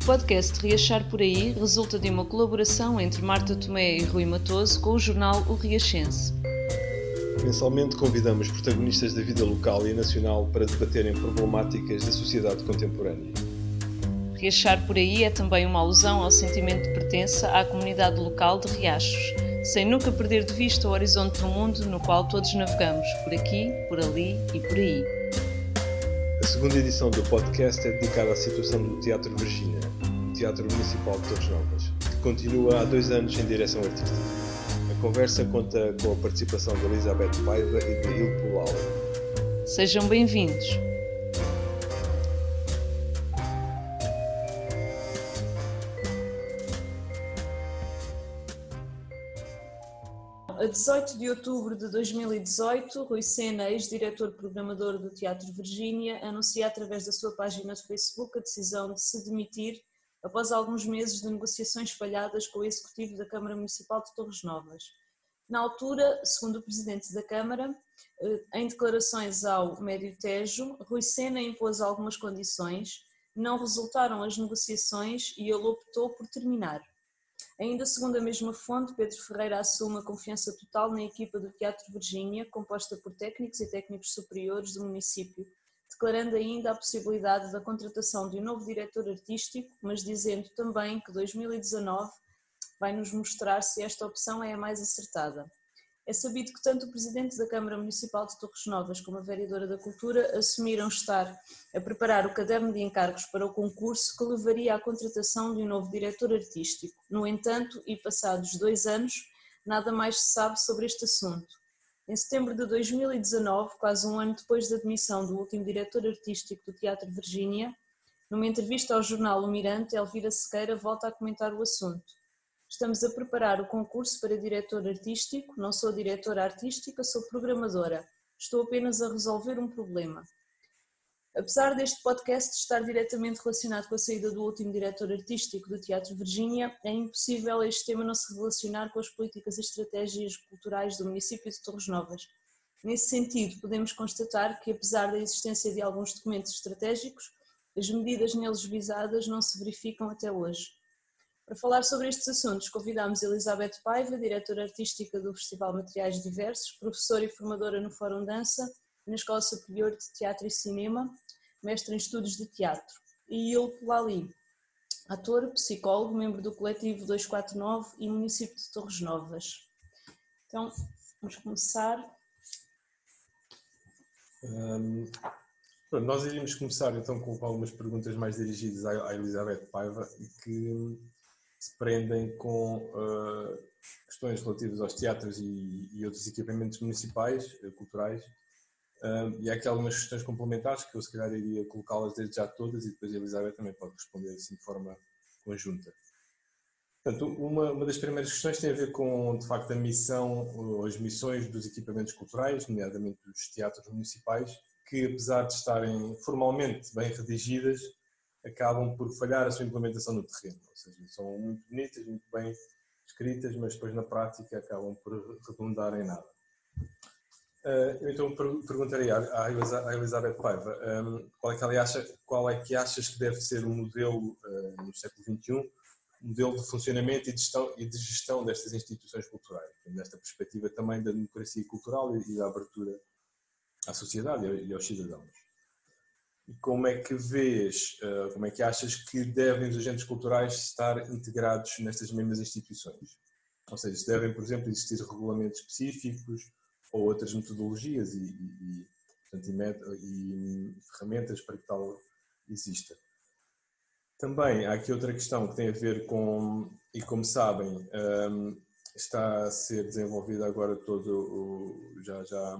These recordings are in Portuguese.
O podcast Riachar por Aí resulta de uma colaboração entre Marta Tomé e Rui Matoso com o jornal O Riachense. Mensalmente convidamos protagonistas da vida local e nacional para debaterem problemáticas da sociedade contemporânea. Riachar por Aí é também uma alusão ao sentimento de pertença à comunidade local de Riachos, sem nunca perder de vista o horizonte do mundo no qual todos navegamos, por aqui, por ali e por aí. Segunda edição do podcast é dedicada à situação do Teatro Virgínia, o Teatro Municipal de Torres Novas, que continua há dois anos em direção artística. A conversa conta com a participação de Elizabeth Paiva e de Ilpo Lau. Sejam bem-vindos. 18 de outubro de 2018, Rui Sena, ex-diretor programador do Teatro Virgínia, anuncia através da sua página de Facebook a decisão de se demitir após alguns meses de negociações falhadas com o executivo da Câmara Municipal de Torres Novas. Na altura, segundo o presidente da Câmara, eh, em declarações ao Médio Tejo, Rui Sena impôs algumas condições, não resultaram as negociações e ele optou por terminar. Ainda segundo a mesma fonte, Pedro Ferreira assume a confiança total na equipa do Teatro Virgínia, composta por técnicos e técnicos superiores do município, declarando ainda a possibilidade da contratação de um novo diretor artístico, mas dizendo também que 2019 vai nos mostrar se esta opção é a mais acertada. É sabido que tanto o Presidente da Câmara Municipal de Torres Novas como a Vereadora da Cultura assumiram estar a preparar o caderno de encargos para o concurso que levaria à contratação de um novo diretor artístico. No entanto, e passados dois anos, nada mais se sabe sobre este assunto. Em setembro de 2019, quase um ano depois da demissão do último diretor artístico do Teatro Virgínia, numa entrevista ao jornal O Mirante, Elvira Sequeira volta a comentar o assunto. Estamos a preparar o concurso para diretor artístico. Não sou diretora artística, sou programadora. Estou apenas a resolver um problema. Apesar deste podcast estar diretamente relacionado com a saída do último diretor artístico do Teatro Virgínia, é impossível este tema não se relacionar com as políticas e estratégias culturais do município de Torres Novas. Nesse sentido, podemos constatar que, apesar da existência de alguns documentos estratégicos, as medidas neles visadas não se verificam até hoje. Para falar sobre estes assuntos, convidamos Elizabeth Paiva, diretora artística do Festival Materiais Diversos, professora e formadora no Fórum Dança na Escola Superior de Teatro e Cinema, mestre em Estudos de Teatro, e Ilpo Lali, ator, psicólogo, membro do coletivo 249 e município de Torres Novas. Então, vamos começar. Um, nós iríamos começar então com algumas perguntas mais dirigidas à Elizabeth Paiva que se prendem com uh, questões relativas aos teatros e, e outros equipamentos municipais, uh, culturais, uh, e há aqui algumas questões complementares que eu se calhar iria colocá-las desde já todas e depois a Elizabeth também pode responder assim de forma conjunta. Portanto, uma, uma das primeiras questões tem a ver com, de facto, a missão, as missões dos equipamentos culturais, nomeadamente dos teatros municipais, que apesar de estarem formalmente bem redigidas, acabam por falhar a sua implementação no terreno. Ou seja, são muito bonitas, muito bem escritas, mas depois na prática acabam por redundar em nada. Eh, eu então perguntaria à Elizabeth Paiva qual é que acha, qual é que achas que deve ser o modelo eh, no século XXI, modelo de funcionamento e de gestão, e de gestão destas instituições culturais, nesta perspectiva também da democracia cultural e da abertura à sociedade e aos cidadãos e como é que vês, eh, como é que achas que devem os agentes culturais estar integrados nestas mesmas instituições? Ou seja, se devem, por exemplo, existir regulamentos específicos ou outras metodologias e, e, portanto, e, ferramentas para que tal exista. Também há aqui outra questão que tem a ver com, e como sabem, ehm, está a ser desenvolvida agora todo o, já, já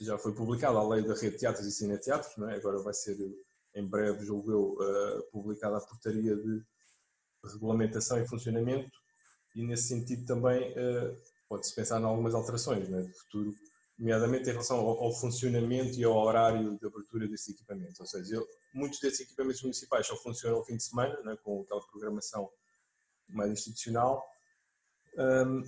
já foi publicada a lei da rede de teatros e cineteatros, não é? agora vai ser em breve, julgo eu, uh, publicada a portaria de regulamentação e funcionamento e nesse sentido também uh, pode-se pensar em algumas alterações é? de futuro, nomeadamente em relação ao, ao, funcionamento e ao horário de abertura desses equipamentos, ou seja, eu, muitos desses equipamentos municipais só funcionam ao fim de semana, é? com aquela programação mais institucional, um,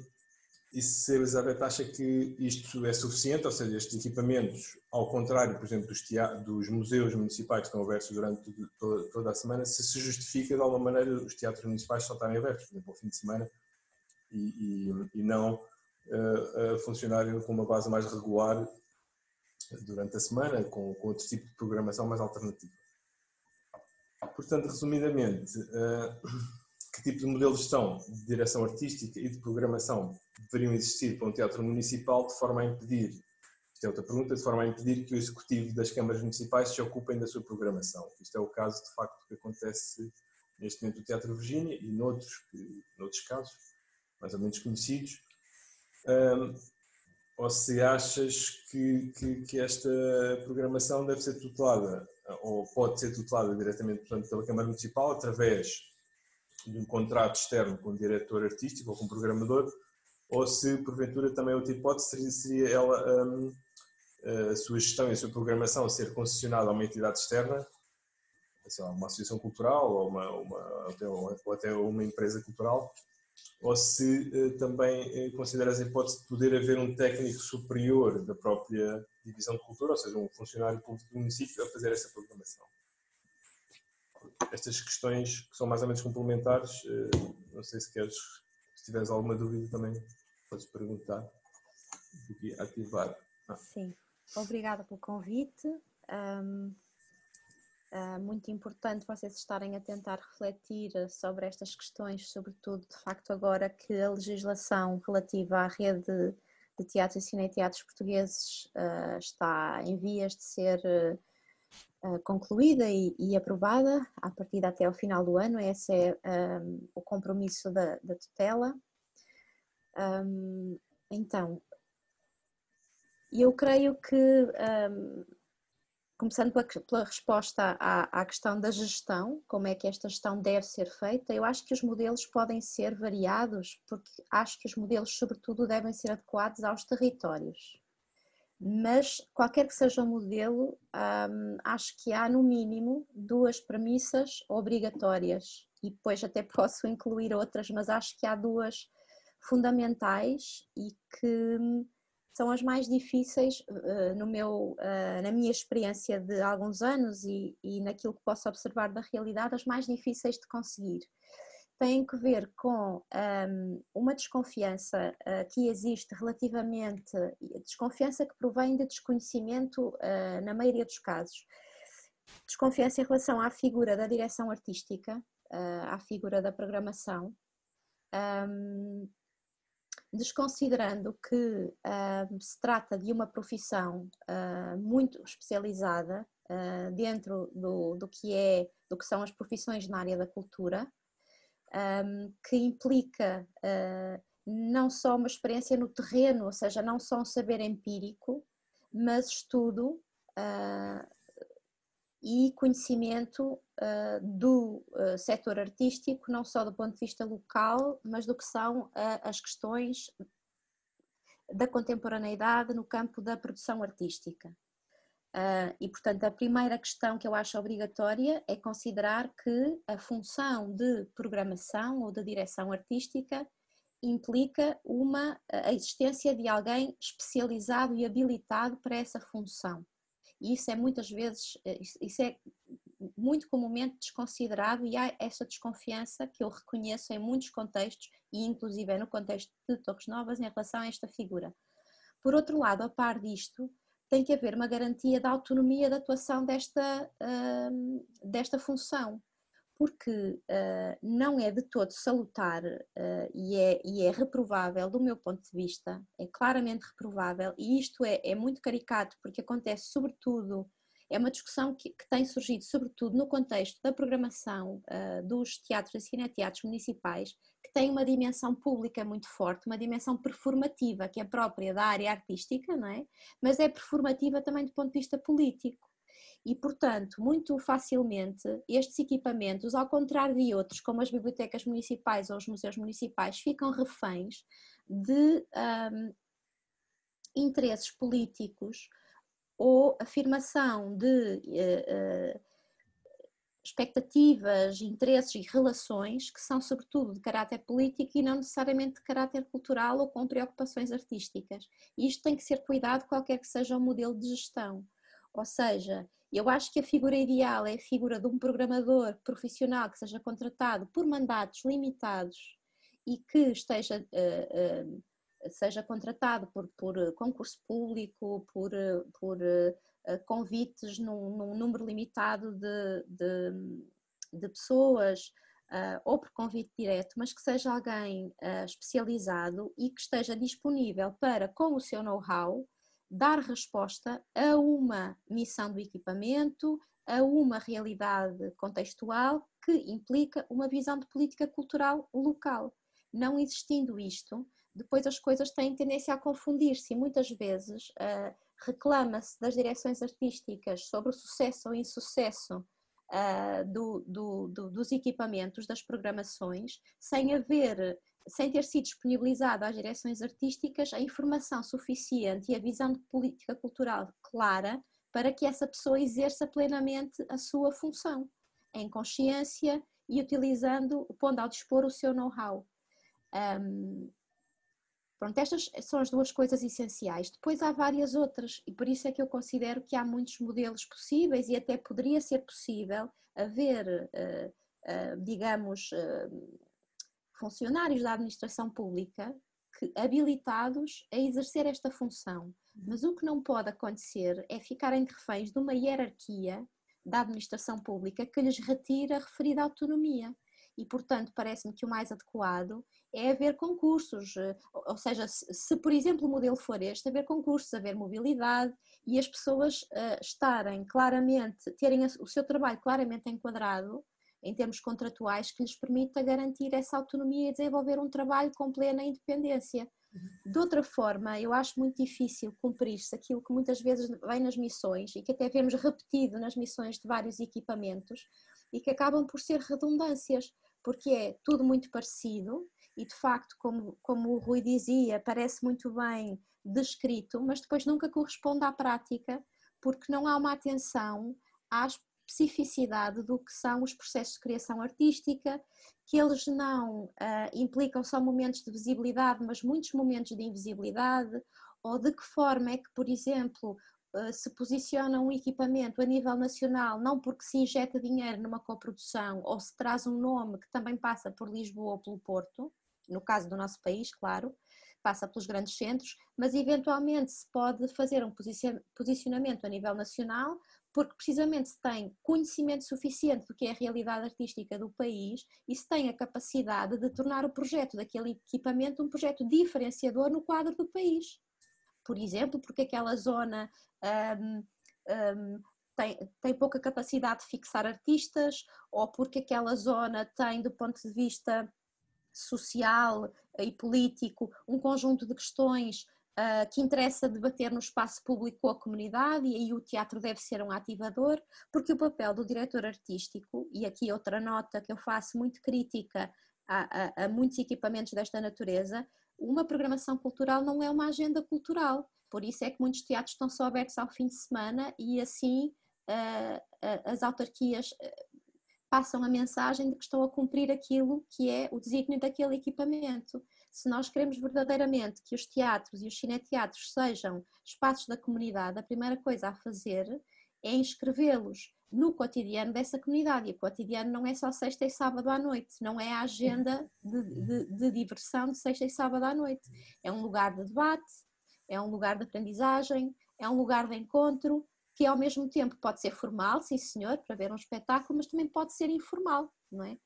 e se a Elizabeth acha que isto é suficiente, ou seja, estes equipamentos, ao contrário, por exemplo, dos, dos museus municipais que estão abertos durante toda, toda, a semana, se se justifica de alguma maneira os teatros municipais só estarem abertos, por exemplo, ao fim de semana, e, e, e não uh, funcionarem com uma base mais regular durante a semana, com, com outro tipo de programação mais alternativa. Portanto, resumidamente, uh, que tipo de modelos estão de direção artística e de programação deveriam existir para um teatro municipal de forma a impedir, isto é outra pergunta, de forma a impedir que o executivo das câmaras municipais se ocupem da sua programação. Isto é o caso, de facto, que acontece neste momento no Teatro Virgínia e noutros, noutros casos, mais ou menos conhecidos. Um, ou se achas que, que, que, esta programação deve ser tutelada, ou pode ser tutelada diretamente portanto, pela Câmara Municipal através de um contrato externo com o diretor artístico ou com o programador, ou se porventura também outra hipótese seria, ela um, a sua gestão e a sua programação ser concessionada a uma entidade externa, lá, uma associação cultural ou, uma, uma, até, ou até uma empresa cultural, ou se uh, também uh, consideras a hipótese de poder haver um técnico superior da própria divisão de cultura, ou seja, um funcionário público do município a fazer essa programação estas questões que são mais ou menos complementares, eh, não sei se queres, se tiveres alguma dúvida também podes perguntar e ativar. Ah. Sim, obrigada pelo convite. Um, uh, muito importante vocês estarem a tentar refletir sobre estas questões, sobretudo de facto agora que a legislação relativa à rede de teatros e cineteatros portugueses uh, está em vias de ser uh, eh, concluída e, e, aprovada a partir até ao final do ano. Esse é um, ehm, o compromisso da, da tutela. Um, então, eu creio que, um, ehm, começando pela, pela resposta à, à, questão da gestão, como é que esta gestão deve ser feita, eu acho que os modelos podem ser variados, porque acho que os modelos, sobretudo, devem ser adequados aos territórios mas qualquer que seja o modelo, um, acho que há no mínimo duas premissas obrigatórias. E depois até posso incluir outras, mas acho que há duas fundamentais e que são as mais difíceis uh, no meu, uh, na minha experiência de alguns anos e, e naquilo que posso observar da realidade, as mais difíceis de conseguir têm que ver com um, uma desconfiança uh, que existe relativamente, desconfiança que provém de desconhecimento uh, na maioria dos casos, desconfiança em relação à figura da direção artística, uh, à figura da programação, um, desconsiderando que se trata de uma profissão muito especializada dentro do, do que é, do que são as profissões na área da cultura, um, que implica uh, não só uma experiência no terreno, ou seja, não só um saber empírico, mas estudo uh, e conhecimento uh, do uh, setor artístico, não só do ponto de vista local, mas do que são as questões da contemporaneidade no campo da produção artística. Uh, e, portanto, a primeira questão que eu acho obrigatória é considerar que a função de programação ou de direção artística implica uma, a existência de alguém especializado e habilitado para essa função. E isso é muitas vezes, eh, isso é muito comumente desconsiderado e há essa desconfiança que eu reconheço em muitos contextos e inclusive é no contexto de Toques Novas em relação a esta figura. Por outro lado, a par disto, tem que haver uma garantia da autonomia de atuação desta, uh, desta função, porque uh, não é de todo salutar uh, e, é, e é reprovável, do meu ponto de vista, é claramente reprovável, e isto é, é muito caricato porque acontece sobretudo é uma discussão que, que, tem surgido, sobretudo, no contexto da programação uh, dos teatros e cineteatros municipais, que tem uma dimensão pública muito forte, uma dimensão performativa, que é própria da área artística, não é? mas é performativa também do ponto de vista político. E, portanto, muito facilmente estes equipamentos, ao contrário de outros, como as bibliotecas municipais ou os museus municipais, ficam reféns de um, interesses políticos ou afirmação de uh, uh, expectativas, interesses e relações que são sobretudo de caráter político e não necessariamente de caráter cultural ou com preocupações artísticas. E isto tem que ser cuidado qualquer que seja o modelo de gestão. Ou seja, eu acho que a figura ideal é a figura de um programador profissional que seja contratado por mandatos limitados e que esteja uh, seja contratado por, por concurso público, por, por uh, convites num, num, número limitado de, de, de pessoas ou por convite direto, mas que seja alguém especializado e que esteja disponível para, com o seu know-how, dar resposta a uma missão do equipamento, a uma realidade contextual que implica uma visão de política cultural local. Não existindo isto, depois as coisas têm tendência a confundir-se e muitas vezes uh, reclama-se das direções artísticas sobre o sucesso ou insucesso uh, do, do, do, dos equipamentos, das programações, sem haver, sem ter sido disponibilizada às direções artísticas a informação suficiente e a visão de política cultural clara para que essa pessoa exerça plenamente a sua função, em consciência e utilizando, pondo ao dispor o seu know-how. Um, Pronto, estas são as duas coisas essenciais. Depois há várias outras, e por isso é que eu considero que há muitos modelos possíveis e até poderia ser possível haver, uh, uh, digamos, uh, funcionários da administração pública que, habilitados a exercer esta função. Mas o que não pode acontecer é ficarem reféns de uma hierarquia da administração pública que lhes retira a referida autonomia e, portanto, parece-me que o mais adequado é haver concursos, eh, ou seja, se, por exemplo o modelo for este, haver concursos, haver mobilidade e as pessoas uh, estarem claramente, terem o seu trabalho claramente enquadrado em termos contratuais que lhes permita garantir essa autonomia e desenvolver um trabalho com plena independência. Uhum. De outra forma, eu acho muito difícil cumprir-se aquilo que muitas vezes vem nas missões e que até vemos repetido nas missões de vários equipamentos e que acabam por ser redundâncias porque é tudo muito parecido e de facto, como, como o Rui dizia, parece muito bem descrito, mas depois nunca corresponde à prática, porque não há uma atenção à especificidade do que são os processos de criação artística, que eles não uh, implicam só momentos de visibilidade, mas muitos momentos de invisibilidade, ou de que forma é que, por exemplo, se posiciona um equipamento a nível nacional, não porque se injeta dinheiro numa coprodução ou se traz um nome que também passa por Lisboa ou pelo Porto, no caso do nosso país, claro, passa pelos grandes centros, mas eventualmente se pode fazer um posicionamento a nível nacional, porque precisamente se tem conhecimento suficiente do que é a realidade artística do país e se tem a capacidade de tornar o projeto daquele equipamento um projeto diferenciador no quadro do país por exemplo, porque aquela zona um, um, tem, tem pouca capacidade de fixar artistas, ou porque aquela zona tem, do ponto de vista social e político, um conjunto de questões uh, que interessa debater no espaço público com a comunidade, e aí o teatro deve ser um ativador, porque o papel do diretor artístico, e aqui outra nota que eu faço muito crítica a, a, a muitos equipamentos desta natureza, uma programação cultural não é uma agenda cultural. Por isso é que muitos teatros estão só abertos ao fim de semana e assim uh, uh, as autarquias uh, passam a mensagem de que estão a cumprir aquilo que é o desígnio daquele equipamento. Se nós queremos verdadeiramente que os teatros e os cineteatros sejam espaços da comunidade, a primeira coisa a fazer é inscrevê-los no cotidiano dessa comunidade. E o cotidiano não é só sexta e sábado à noite, não é a agenda de, de, de, diversão de sexta e sábado à noite. É um lugar de debate, é um lugar de aprendizagem, é um lugar de encontro, que ao mesmo tempo pode ser formal, sim senhor, para ver um espetáculo, mas também pode ser informal, não é?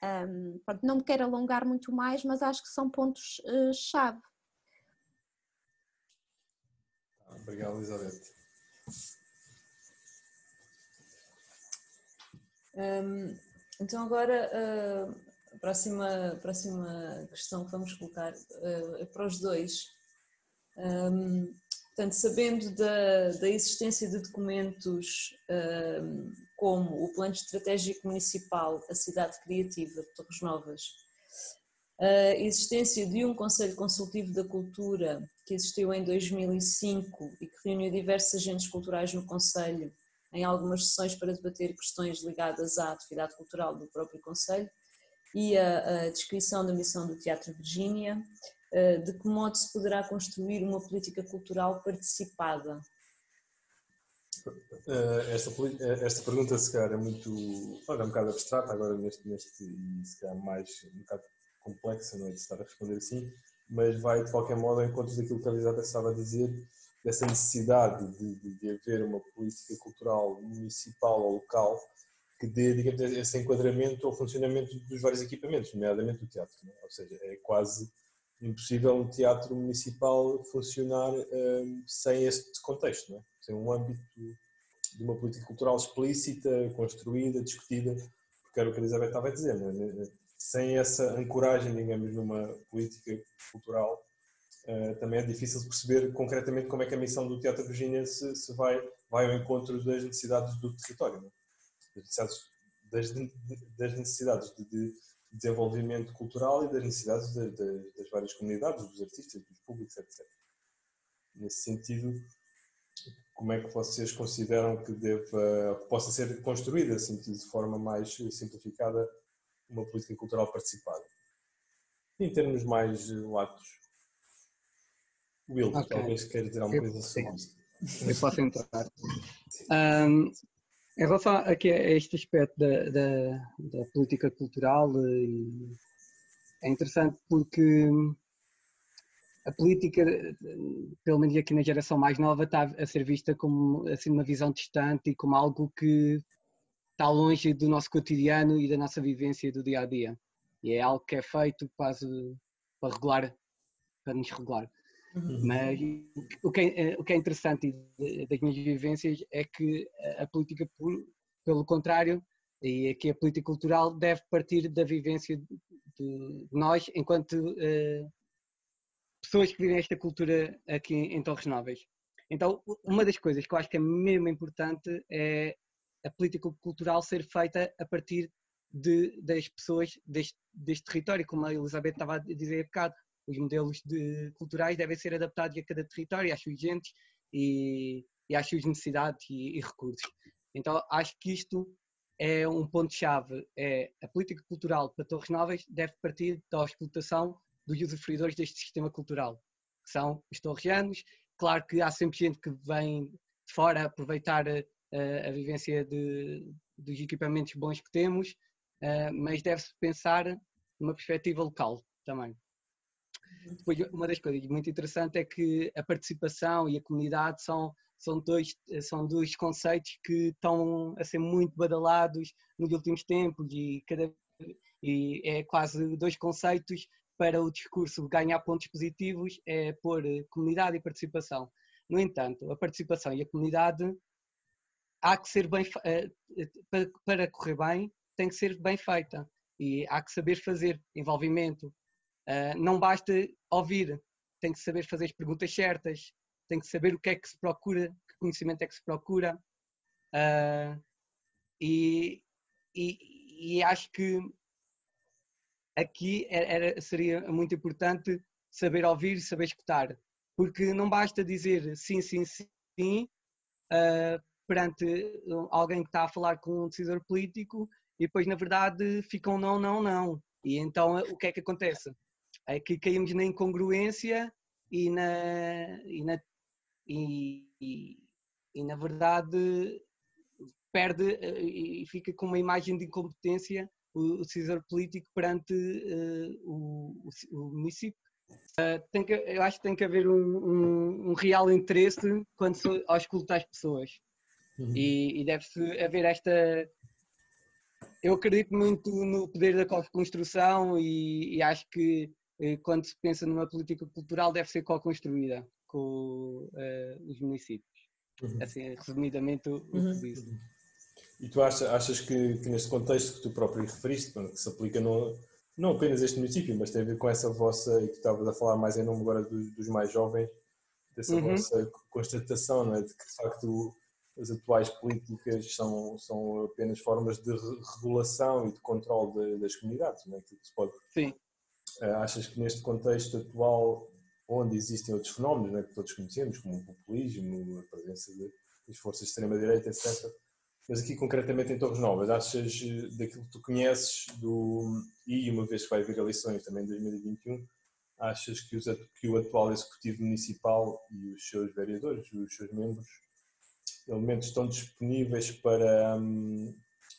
Um, pronto, não me quero alongar muito mais, mas acho que são pontos-chave. Uh, Obrigado, Elizabeth. Então agora uh, a próxima, próxima questão que vamos colocar uh, é para os dois. Portanto, sabendo da, da existência de documentos um, como o Plano Estratégico Municipal, a Cidade Criativa de Torres Novas, a existência de um Conselho Consultivo da Cultura que existiu em 2005 e que reuniu diversos agentes culturais no Conselho em algumas sessões para debater questões ligadas à atividade cultural do próprio Conselho e a, a descrição da missão do Teatro Virgínia, eh, de que modo se poderá construir uma política cultural participada? Eh, esta, eh, esta pergunta, se calhar, é muito. Olha, é um bocado abstrata agora neste, neste se calhar mais um bocado complexa, não é de estar a responder assim, mas vai de qualquer modo ao encontro daquilo que a Elisabeth estava a dizer, dessa necessidade de, de, de haver uma política cultural municipal ou local que dê, digamos, esse enquadramento ao funcionamento dos vários equipamentos, nomeadamente do teatro. É? Ou seja, é quase impossível um teatro municipal funcionar um, sem este contexto, é? sem um âmbito de uma política cultural explícita, construída, discutida, porque era o que a Elizabeth estava a dizer, é? sem essa ancoragem, digamos, numa política cultural, uh, também é difícil perceber concretamente como é que a missão do Teatro Virgínia se, vai, vai ao encontro das necessidades do território, é? das necessidades, das, das necessidades de, de, desenvolvimento cultural e das necessidades de, de, das várias comunidades, dos artistas, dos públicos, etc. Nesse sentido, como é que vocês consideram que que possa ser construída assim, de forma mais simplificada uma política cultural participada? Em termos mais latos. Will, okay. talvez queira dizer alguma coisa sobre isso. Eu posso entrar. Um, em relação aqui a este aspecto da, da, da política cultural, eh, é interessante porque a política, pelo menos aqui na geração mais nova, está a ser vista como assim, uma visão distante e como algo que está longe do nosso cotidiano e da nossa vivência do dia a dia. E é algo que é feito quase para regular, para nos regular. Uhum. Mas o que, é, o que é interessante das minhas vivências é que a política, pelo contrário, e aqui a política cultural deve partir da vivência de nós enquanto uh, pessoas que vivem esta cultura aqui em Torres Novas. Então, uma das coisas que eu acho que é mesmo importante é a política cultural ser feita a partir de, das pessoas deste, deste território, como a Elizabeth estava a dizer há bocado os modelos de, culturais devem ser adaptados a cada território, às suas gentes e, e às suas necessidades e, e, recursos. Então acho que isto é um ponto-chave. É, a política cultural para Torres Novas deve partir da explotação dos usufruidores deste sistema cultural, que são os torreanos. Claro que há sempre gente que vem de fora aproveitar a, a, a vivência de, dos equipamentos bons que temos, uh, mas deve-se pensar numa perspectiva local também. Depois, uma das coisas muito interessantes é que a participação e a comunidade são, são, dois, são dois conceitos que estão a ser muito badalados nos últimos tempos e, cada, e é quase dois conceitos para o discurso ganhar pontos positivos é pôr comunidade e participação. No entanto, a participação e a comunidade há que ser bem eh, para correr bem tem que ser bem feita e há que saber fazer envolvimento, Uh, não basta ouvir, tem que saber fazer as perguntas certas, tem que saber o que é que se procura, que conhecimento é que se procura. Uh, e, e, e, acho que aqui era, seria muito importante saber ouvir saber escutar, porque não basta dizer sim, sim, sim uh, perante alguém que está a falar com um decisor político e depois, na verdade, ficam um não, não, não. E então o que é que acontece? É que caímos na incongruência e na, e na, e, e, e na verdade perde e fica com uma imagem de incompetência o, decisor político perante uh, o, o, município. Uh, tem que, eu acho que tem que haver um, um, um real interesse quando se ausculta as pessoas. Uhum. E, e deve-se haver esta. Eu acredito muito no poder da construção e, e acho que quando se pensa numa política cultural, deve ser co-construída com uh, os municípios. Uhum. Assim, resumidamente, o que uhum. disse. E tu achas, achas que, que, neste contexto que tu próprio referiste, que se aplica no, não apenas este município, mas tem a ver com essa vossa, e que estavas a falar mais em nome agora dos, dos mais jovens, dessa uhum. vossa constatação, não é? de que de facto as atuais políticas são, são apenas formas de regulação e de controle das comunidades, não é? que se pode Sim. Eh, achas que neste contexto atual, onde existem outros fenómenos né, que todos conhecemos, como o populismo, a presença de, as forças de extrema-direita, etc. Mas aqui concretamente em Torres Novas, achas daquilo que tu conheces do, e uma vez que vai haver eleições também em 2021, achas que, os, que o atual Executivo Municipal e os seus vereadores, os seus membros, elementos estão disponíveis para um,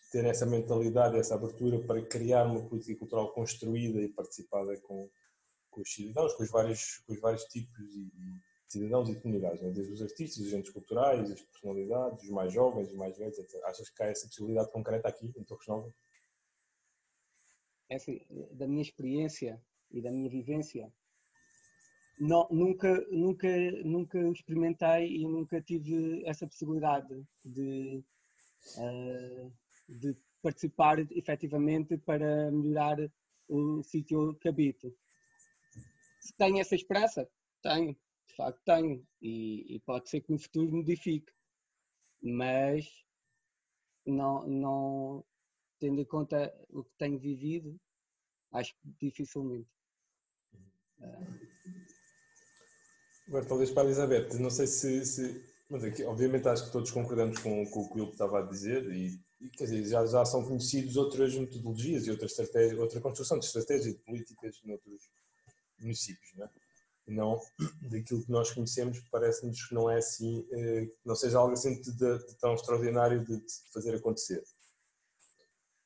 ter essa mentalidade, essa abertura para criar uma política cultural construída e participada com, com os cidadãos, com os vários, com os vários tipos e, e cidadãos e comunidades, né? desde os artistas, os agentes culturais, as personalidades, os mais jovens, os mais velhos, etc. Achas que há essa possibilidade concreta aqui em Torres Novas? É assim, da minha experiência e da minha vivência, não, nunca, nunca, nunca experimentei e nunca tive essa possibilidade de, uh, de participar efetivamente para melhorar o sítio que habito. Tenho essa esperança? Tenho, de facto tenho. E, e pode ser que no futuro modifique. Mas não, não tendo em conta o que tenho vivido, acho que dificilmente. Agora, talvez para a Elizabeth, não sei se. se mas aqui, obviamente, acho que todos concordamos com, com o que o estava a dizer e quer dizer, já, já são conhecidos outras metodologias e estratégias, outra construção de estratégias e de políticas noutros municípios, não é? não daquilo que nós conhecemos, parece-nos que não é assim, eh, não seja algo assim de, de tão extraordinário de, de fazer acontecer.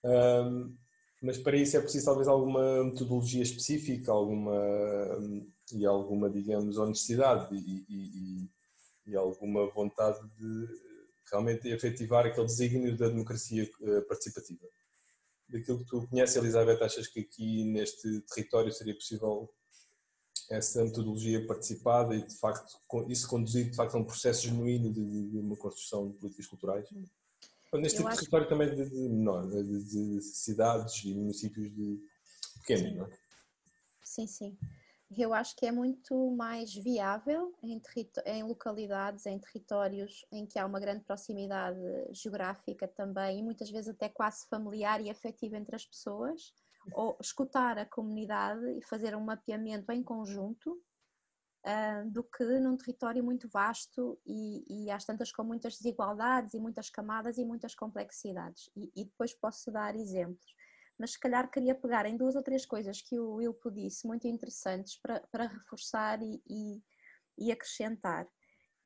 Um, mas para isso é preciso talvez alguma metodologia específica, alguma e alguma, digamos, honestidade e, e, e alguma vontade de realmente efetivar aquele desígnio da democracia eh, participativa. Daquilo que tu conheces, Elizabeth, achas que aqui neste território seria possível essa metodologia participada e de facto isso conduzir de facto a um processo genuíno de, de uma construção de políticas culturais? Neste tipo de território também de, de menor, de, de, cidades e municípios de pequenos, não é? Sim, sim. Eu acho que é muito mais viável em, em, localidades, em territórios em que há uma grande proximidade geográfica também e muitas vezes até quase familiar e afetiva entre as pessoas, ou escutar a comunidade e fazer um mapeamento em conjunto uh, do que num território muito vasto e, e às tantas com muitas desigualdades e muitas camadas e muitas complexidades. E, e, depois posso dar exemplos. Mas se calhar queria pegar em duas ou três coisas que o Wilpo disse, muito interessantes, para, para reforçar e, e acrescentar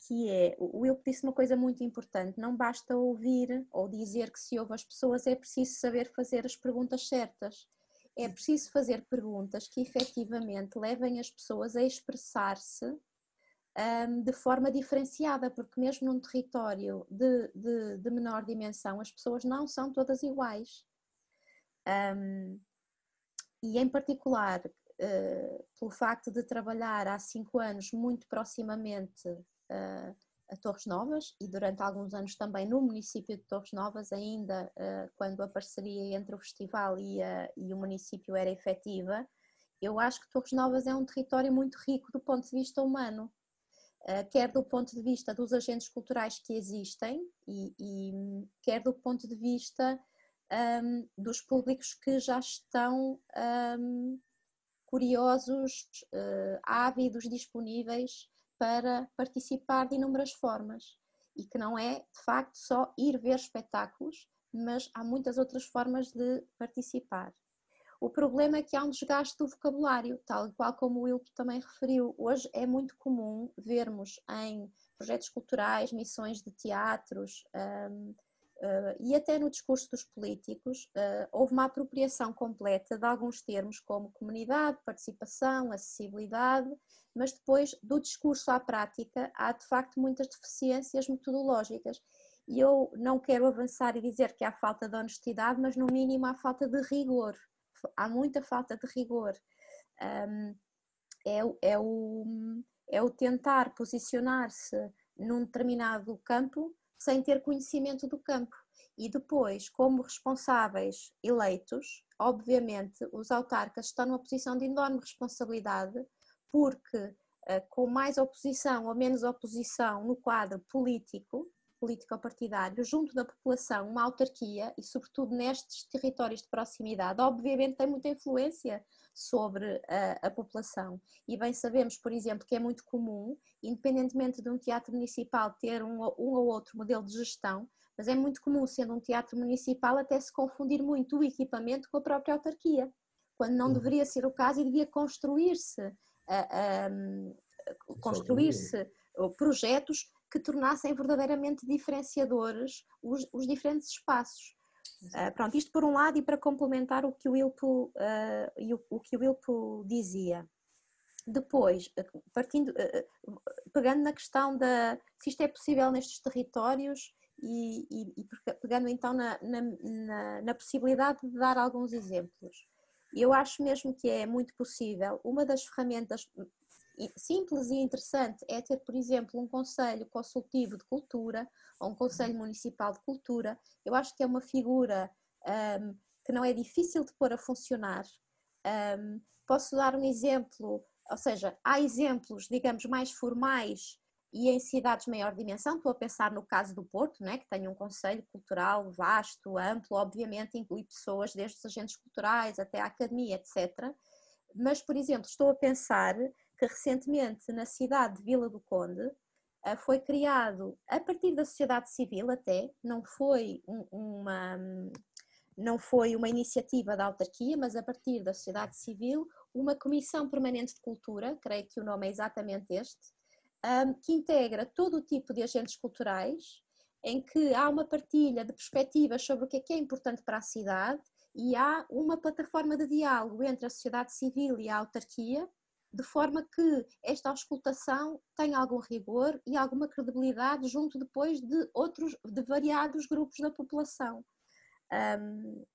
que é, o Will disse uma coisa muito importante, não basta ouvir ou dizer que se ouve as pessoas, é preciso saber fazer as perguntas certas é preciso fazer perguntas que efetivamente levem as pessoas a expressar-se um, de forma diferenciada, porque mesmo num território de, de, de menor dimensão, as pessoas não são todas iguais. Um, e em particular, uh, pelo facto de trabalhar há cinco anos muito proximamente uh, a Torres Novas e durante alguns anos também no município de Torres Novas, ainda uh, quando a parceria entre o festival e, a, e, o município era efetiva, eu acho que Torres Novas é um território muito rico do ponto de vista humano, uh, quer do ponto de vista dos agentes culturais que existem e, e quer do ponto de vista um, dos públicos que já estão um, curiosos, uh, ávidos, disponíveis para participar de inúmeras formas e que não é de facto só ir ver espetáculos, mas há muitas outras formas de participar. O problema é que há um desgaste do vocabulário, tal qual como o Wilpo também referiu. Hoje é muito comum vermos em projetos culturais, missões de teatros, e até no discurso dos políticos, uh, houve uma apropriação completa de alguns termos como comunidade, participação, acessibilidade, mas depois do discurso à prática há de facto muitas deficiências metodológicas. E eu não quero avançar e dizer que há falta de honestidade, mas no mínimo há falta de rigor. Há muita falta de rigor. É, é, o, é o tentar posicionar-se num determinado campo sem ter conhecimento do campo. E depois, como responsáveis eleitos, obviamente os autarcas estão numa posição de enorme responsabilidade, porque eh, com mais oposição ou menos oposição no quadro político, político ou partidário junto da população, uma autarquia, e sobretudo nestes territórios de proximidade, obviamente tem muita influência sobre a, a, população. E bem sabemos, por exemplo, que é muito comum, independentemente de um teatro municipal ter um, um ou outro modelo de gestão, mas é muito comum, sendo um teatro municipal, até se confundir muito o equipamento com a própria autarquia, quando não uhum. deveria ser o caso e devia construir-se construir-se projetos que tornassem verdadeiramente diferenciadores os, os diferentes espaços. Uh, pronto, isto por um lado e para complementar o que o Ilpo, uh, o, o, que o Ilpo dizia. Depois, partindo, uh, pegando na questão da se isto é possível nestes territórios e, e, e pegando então na, na, na, na, possibilidade de dar alguns exemplos. Eu acho mesmo que é muito possível. Uma das ferramentas simples e interessante é ter, por exemplo, um conselho consultivo de cultura ou um conselho municipal de cultura. Eu acho que é uma figura um, que não é difícil de pôr a funcionar. Um, posso dar um exemplo, ou seja, há exemplos, digamos, mais formais e em cidades de maior dimensão, estou a pensar no caso do Porto, né, que tem um conselho cultural vasto, amplo, obviamente inclui pessoas desde os agentes culturais até a academia, etc. Mas, por exemplo, estou a pensar que recentemente na cidade de Vila do Conde eh, foi criado a partir da sociedade civil até, não foi uma não foi uma iniciativa da autarquia, mas a partir da sociedade civil, uma comissão permanente de cultura, creio que o nome é exatamente este, que integra todo o tipo de agentes culturais, em que há uma partilha de perspectivas sobre o que é que é importante para a cidade e há uma plataforma de diálogo entre a sociedade civil e a autarquia, de forma que esta auscultação tenha algum rigor e alguma credibilidade junto depois de outros, de variados grupos da população. Um,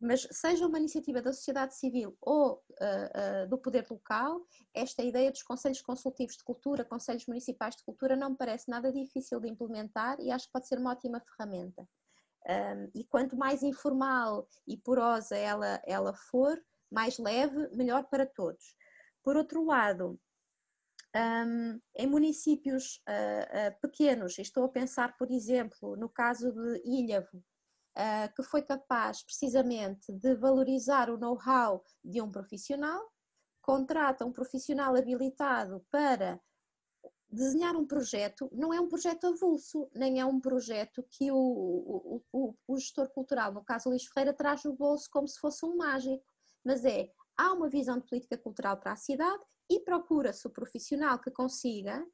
mas seja uma iniciativa da sociedade civil ou uh, uh, do poder local, esta ideia dos conselhos consultivos de cultura, conselhos municipais de cultura, não me parece nada difícil de implementar e acho que pode ser uma ótima ferramenta. Um, e quanto mais informal e porosa ela, ela for, mais leve, melhor para todos. Por outro lado, um, em municípios uh, uh, pequenos, estou a pensar, por exemplo, no caso de Ilhavo, uh, que foi capaz precisamente de valorizar o know-how de um profissional, contrata um profissional habilitado para desenhar um projeto, não é um projeto avulso, nem é um projeto que o, o, o, o gestor cultural, no caso Luís Ferreira, traz no bolso como se fosse um mágico, mas é há uma visão de política cultural para a cidade e procura-se o profissional que consiga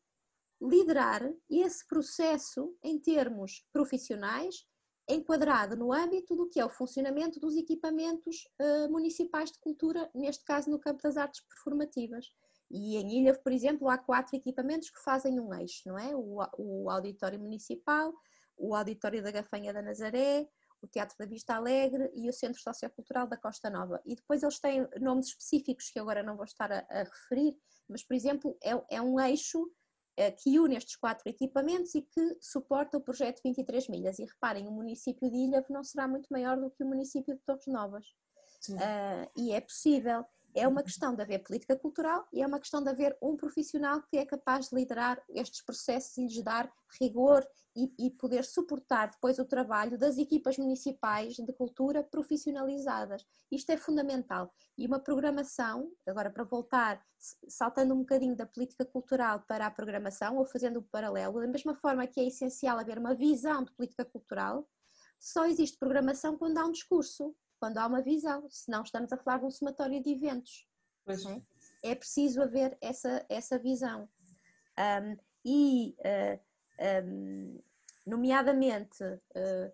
liderar esse processo em termos profissionais, enquadrado no âmbito do que é o funcionamento dos equipamentos uh, municipais de cultura, neste caso no campo das artes performativas. E em Ilha, por exemplo, há quatro equipamentos que fazem um eixo, não é? O, o Auditório Municipal, o Auditório da Gafanha da Nazaré, o Teatro da Vista Alegre e o Centro Sociocultural da Costa Nova. E depois eles têm nomes específicos que agora não vou estar a, a referir, mas, por exemplo, é, é um eixo é, que une estes quatro equipamentos e que suporta o projeto 23 milhas. E reparem, o município de Ilha não será muito maior do que o município de Torres Novas. Uh, e é possível. É uma questão de haver política cultural e é uma questão de haver um profissional que é capaz de liderar estes processos e lhes dar rigor e, e, poder suportar depois o trabalho das equipas municipais de cultura profissionalizadas. Isto é fundamental. E uma programação, agora para voltar, saltando um bocadinho da política cultural para a programação, ou fazendo o um paralelo, da mesma forma que é essencial haver uma visão de política cultural, só existe programação quando há um discurso quando há uma visão, senão estamos a falar de um somatório de eventos. Pois. É? é preciso haver essa, essa visão. Um, e, uh, um, nomeadamente, uh,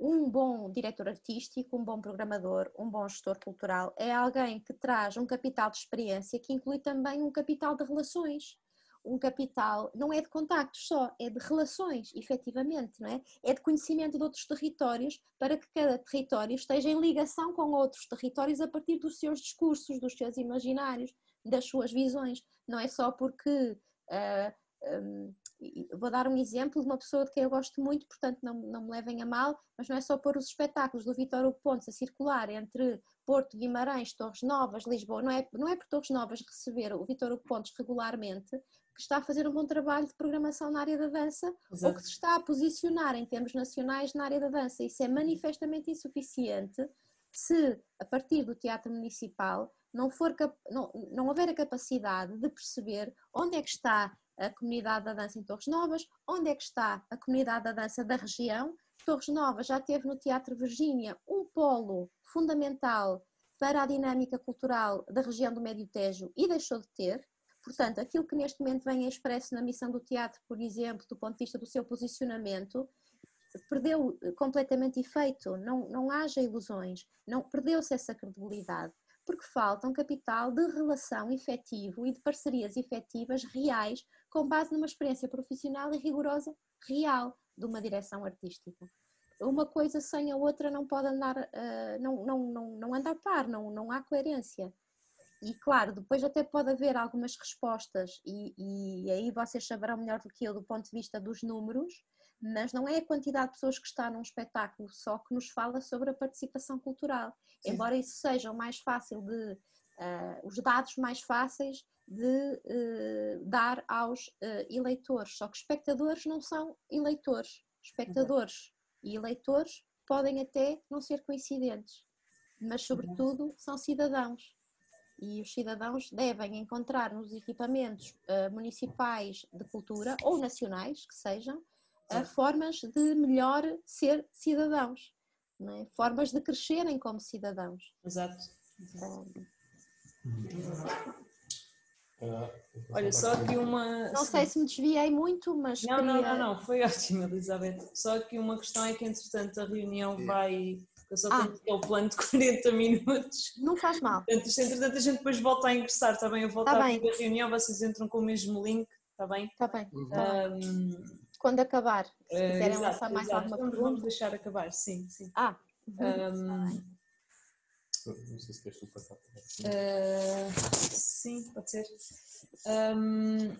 um bom diretor artístico, um bom programador, um bom gestor cultural é alguém que traz um capital de experiência que inclui também um capital de relações um capital, não é de contactos só, é de relações, efetivamente, não é? É de conhecimento de outros territórios para que cada território esteja em ligação com outros territórios a partir dos seus discursos, dos seus imaginários, das suas visões. Não é só porque uh, um, vou dar um exemplo de uma pessoa de quem eu gosto muito, portanto não, não me levem a mal, mas não é só pôr os espetáculos do Vitor Hugo Pontes a circular entre Porto, Guimarães, Torres Novas, Lisboa, não é, não é por Torres Novas receber o Vitor Hugo Pontes regularmente que está a fazer um bom trabalho de programação na área da dança Exato. ou que se está a posicionar em termos nacionais na área da dança. Isso é manifestamente insuficiente se, a partir do Teatro Municipal, não, for, não, não houver a capacidade de perceber onde é que está a comunidade da dança em Torres Novas, onde é que está a comunidade da dança da região. Torres Novas já teve no Teatro Virgínia um polo fundamental para a dinâmica cultural da região do Médio Tejo e deixou de ter. Portanto, aquilo que neste momento vem expresso na missão do teatro, por exemplo, do ponto de vista do seu posicionamento, perdeu completamente efeito, não, não haja ilusões, não perdeu-se essa credibilidade porque falta um capital de relação efetivo e de parcerias efetivas reais com base numa experiência profissional e rigorosa real de uma direção artística. Uma coisa sem a outra não pode andar, uh, não, não, não, não anda a par, não, não há coerência. E claro, depois até pode haver algumas respostas, e, e aí vocês saberão melhor do que eu do ponto de vista dos números, mas não é a quantidade de pessoas que está num espetáculo só que nos fala sobre a participação cultural. Sim. Embora isso seja o mais fácil de, uh, os dados mais fáceis de uh, dar aos uh, eleitores, só que espectadores não são eleitores. Espectadores e eleitores podem até não ser coincidentes, mas sobretudo são cidadãos. E os cidadãos devem encontrar nos equipamentos municipais de cultura ou nacionais, que sejam, formas de melhor ser cidadãos, é? formas de crescerem como cidadãos. Exato. Uh, Olha, só aqui uma. Não sei se me desviei muito, mas. Não, queria... não, não, não, foi ótimo, Elizabeth. Só aqui uma questão é que, entretanto, a reunião vai. Eu só tenho ah. o plano de 40 minutos. Não faz mal. Portanto, entretanto, a gente depois volta a ingressar, está bem? Eu volto tá a a reunião, vocês entram com o mesmo link, está bem? Está bem. Um, quando acabar. Se eh, quiserem exato, lançar mais exato. alguma vamos, pergunta. Vamos deixar acabar, sim, sim. Ah. Uhum. Um, não sei se queres tu passar uh, Sim, pode ser. Um,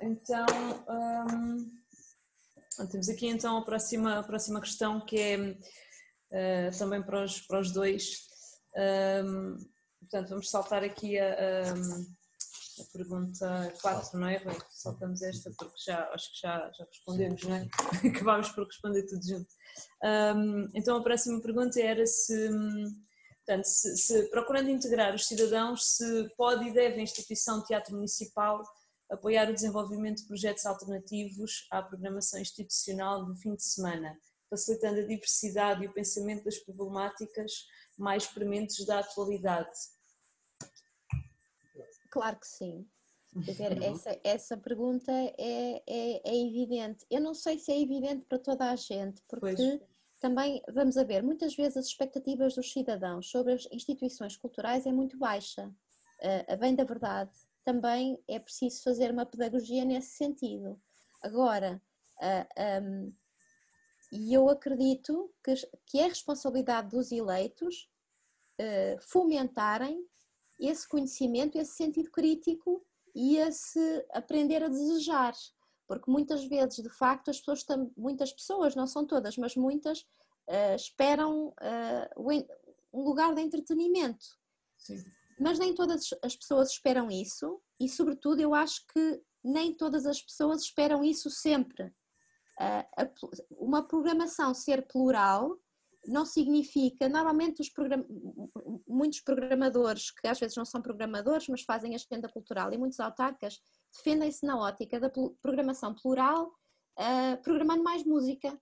então, um, temos aqui então a próxima, a próxima questão que é uh, também para os, para os dois. Um, portanto, vamos saltar aqui a, a a pergunta 4, não é? Bem, saltamos esta porque já, acho que já, já respondemos, não é? Acabámos por responder tudo junto. Um, então a próxima pergunta era se, portanto, se, se, procurando integrar os cidadãos, se pode e deve a instituição Teatro Municipal apoiar o desenvolvimento de projetos alternativos à programação institucional do fim de semana, facilitando a diversidade e o pensamento das problemáticas mais prementes da atualidade Claro que sim. Dizer, essa, essa pergunta é, é, é, evidente. Eu não sei se é evidente para toda a gente, porque pois. também, vamos a ver, muitas vezes as expectativas dos cidadãos sobre as instituições culturais é muito baixa. A bem da verdade, também é preciso fazer uma pedagogia nesse sentido. Agora, uh, um, e eu acredito que, que é responsabilidade dos eleitos uh, fomentarem esse conhecimento, esse sentido crítico e esse aprender a desejar. Porque muitas vezes, de facto, as pessoas, muitas pessoas, não são todas, mas muitas, uh, esperam uh, um lugar de entretenimento. Sim. Mas nem todas as pessoas esperam isso e, sobretudo, eu acho que nem todas as pessoas esperam isso sempre. Uh, uma programação ser plural não significa, normalmente os program, muitos programadores, que às vezes não são programadores, mas fazem a agenda cultural e muitos autarcas, defendem-se na ótica da programação plural, uh, programando mais música.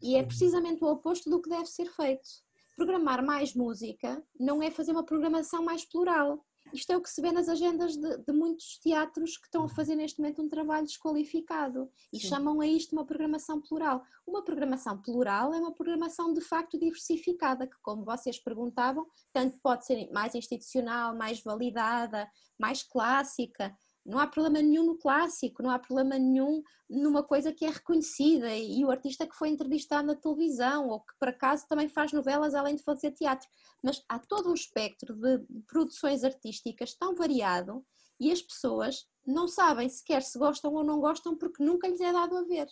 E é precisamente o oposto do que deve ser feito. Programar mais música não é fazer uma programação mais plural, isto é o que se vê nas agendas de, de muitos teatros que estão a fazer neste momento um trabalho desqualificado e Sim. chamam a isto uma programação plural. Uma programação plural é uma programação de facto diversificada, que, como vocês perguntavam, tanto pode ser mais institucional, mais validada, mais clássica, não há problema nenhum no clássico, não há problema nenhum numa coisa que é reconhecida e o artista que foi entrevistado na televisão ou que por acaso também faz novelas além de fazer teatro. Mas há todo um espectro de produções artísticas tão variado e as pessoas não sabem sequer se gostam ou não gostam porque nunca lhes é dado a ver.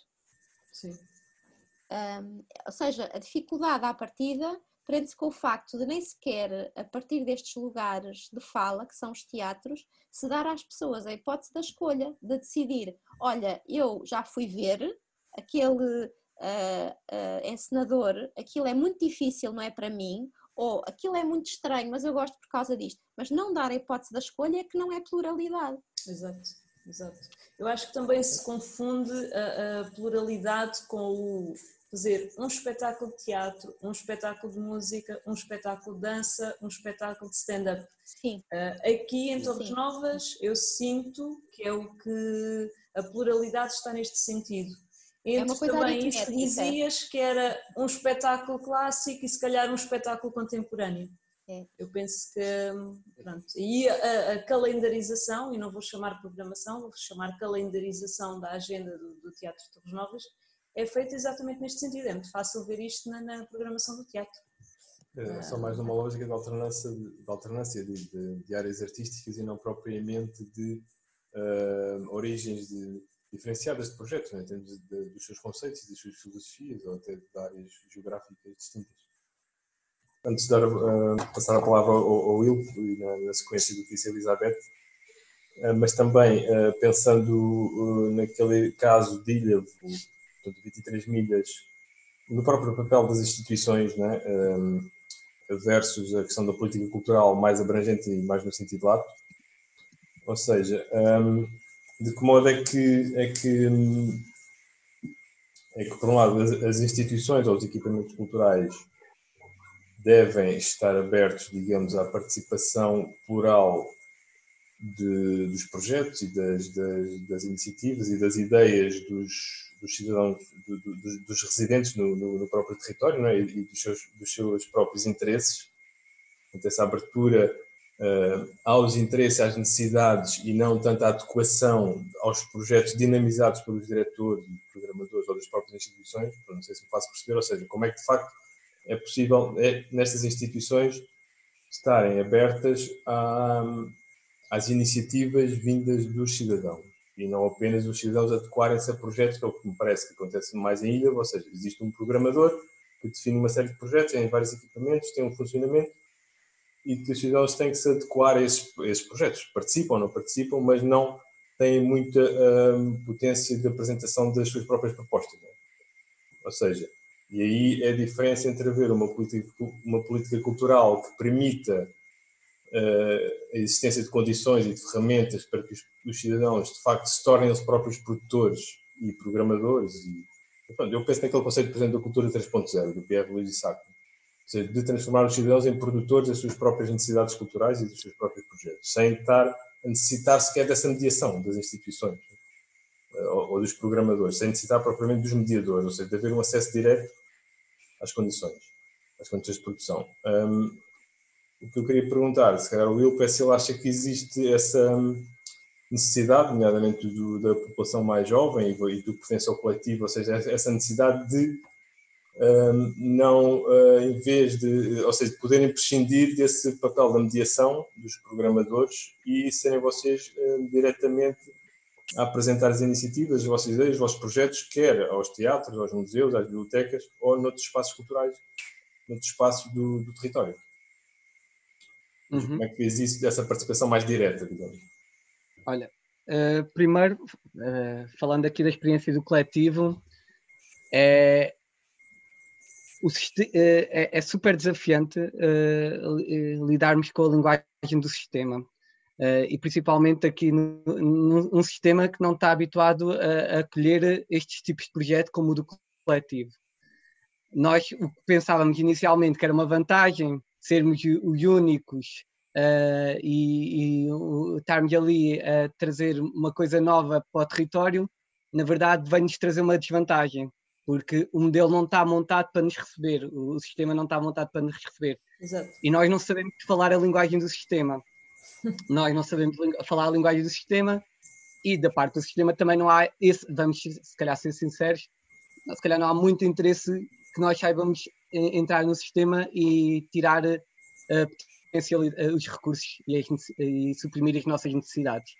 Sim. Um, ou seja, a dificuldade à partida prende-se com o facto de nem sequer, a partir destes lugares de fala, que são os teatros, se dar às pessoas a hipótese da escolha, de decidir: olha, eu já fui ver aquele uh, uh, encenador, aquilo é muito difícil, não é para mim, ou aquilo é muito estranho, mas eu gosto por causa disto. Mas não dar a hipótese da escolha é que não é pluralidade. Exato, exato. Eu acho que também se confunde a, a pluralidade com o fazer um espetáculo de teatro, um espetáculo de música, um espetáculo de dança, um espetáculo de stand-up. Sim. Uh, aqui em Torres Sim. Novas eu sinto que é o que a pluralidade está neste sentido. Entre é uma coisa também isso dizias que era um espetáculo clássico e se calhar um espetáculo contemporâneo. É. Eu penso que, pronto, e a, a, calendarização, e não vou chamar programação, vou chamar calendarização da agenda do, do Teatro de Torres Novas, é feita exatamente neste sentido. É muito fácil ver isto na, na programação do teatro. É, só mais numa lógica de alternância, de, alternância de, de, de, áreas artísticas e não propriamente de uh, origens de, diferenciadas de projetos, né, em termos dos seus conceitos e das suas filosofias ou até de áreas geográficas distintas. Antes de dar, uh, passar a palavra ao, ao Will, na, na, sequência do que disse a Elizabeth, uh, mas também pensando naquele caso de ilha, portanto, 23 milhas, no próprio papel das instituições, né, versus a questão da política cultural mais abrangente e mais no sentido lato. Ou seja, de que modo é que, é que, é que por um lado, as, as instituições ou os equipamentos culturais devem estar abertos, digamos, à participação plural de, dos projetos e das, das, das, iniciativas e das ideias dos, dos cidadãos, do, do, dos residentes no, no, no, próprio território é? e, dos, seus, dos seus próprios interesses. Portanto, essa abertura uh, aos interesses, às necessidades e não tanto à adequação aos projetos dinamizados pelos diretores e programadores ou das próprias instituições, não sei se me faço perceber, ou seja, como é que de facto é possível, é, nestas instituições, estarem abertas a, às iniciativas vindas dos cidadãos e não apenas os cidadãos adequarem-se a projetos, que é o que me parece que acontece mais em ilha, ou seja, existe um programador que define uma série de projetos em vários equipamentos, tem um funcionamento e que os cidadãos têm que se adequar a esses, a esses projetos. Participam ou não participam, mas não têm muita hum, potência de apresentação das suas próprias propostas. É? Ou seja, e aí é a diferença entre haver uma política, uma política cultural que permita a existência de condições e de ferramentas para que os, os, cidadãos de facto se tornem os próprios produtores e programadores. E, pronto, eu penso naquele conceito, por exemplo, da cultura 3.0, do Pierre Louis Sacco, seja, de transformar os cidadãos em produtores das suas próprias necessidades culturais e dos seus próprios projetos, sem estar a necessitar sequer dessa mediação das instituições ou, ou dos programadores, sem necessitar propriamente dos mediadores, ou seja, de haver um acesso direto às condições, às condições de produção. O que eu queria perguntar, se calhar o Will, é se ele acha que existe essa necessidade, nomeadamente do, da população mais jovem e do pertence ao coletivo, ou seja, essa necessidade de um, não, uh, em vez de, ou seja, de poderem prescindir desse papel da mediação dos programadores e serem vocês uh, diretamente a apresentar as iniciativas, as vossas ideias, os vossos projetos, quer aos teatros, aos museus, às bibliotecas ou noutros espaços culturais, noutros espaços do, do território. Uhum. Como é que existe essa participação mais direta, digamos? Olha, uh, primeiro, uh, falando aqui da experiência do coletivo, é, o, é, é super desafiante uh, lidarmos com a linguagem do sistema. E principalmente aqui num sistema que não está habituado a, a acolher estes tipos de projeto como o do coletivo. Nós o que pensávamos inicialmente que era uma vantagem sermos os únicos uh, e, e estarmos ali a trazer uma coisa nova para o território, na verdade vem-nos trazer uma desvantagem, porque o modelo não está montado para nos receber, o sistema não está montado para nos receber. Exato. E nós não sabemos falar a linguagem do sistema nós não sabemos falar a linguagem do sistema e da parte do sistema também não há esse, vamos se calhar ser sinceros, se calhar não há muito interesse que nós saibamos entrar no sistema e tirar uh, os recursos e, as, e suprimir as nossas necessidades.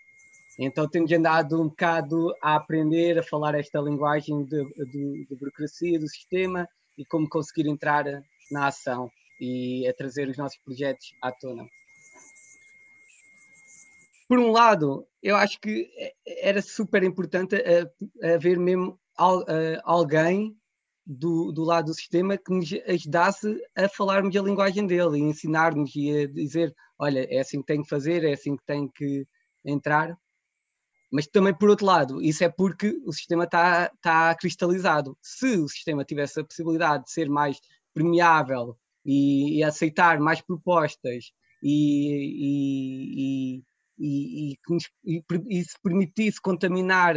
Então temos andado um bocado a aprender a falar esta linguagem de, burocracia do sistema e como conseguir entrar na ação e a trazer os nossos projetos à tona. Por um lado, eu acho que era super importante haver mesmo alguém do, do lado do sistema que nos ajudasse a falarmos a linguagem dele e ensinar-nos e a dizer: olha, é assim que tem que fazer, é assim que tem que entrar. Mas também, por outro lado, isso é porque o sistema está, está cristalizado. Se o sistema tivesse a possibilidade de ser mais permeável e, e aceitar mais propostas e, e, e, e, e, se permitisse contaminar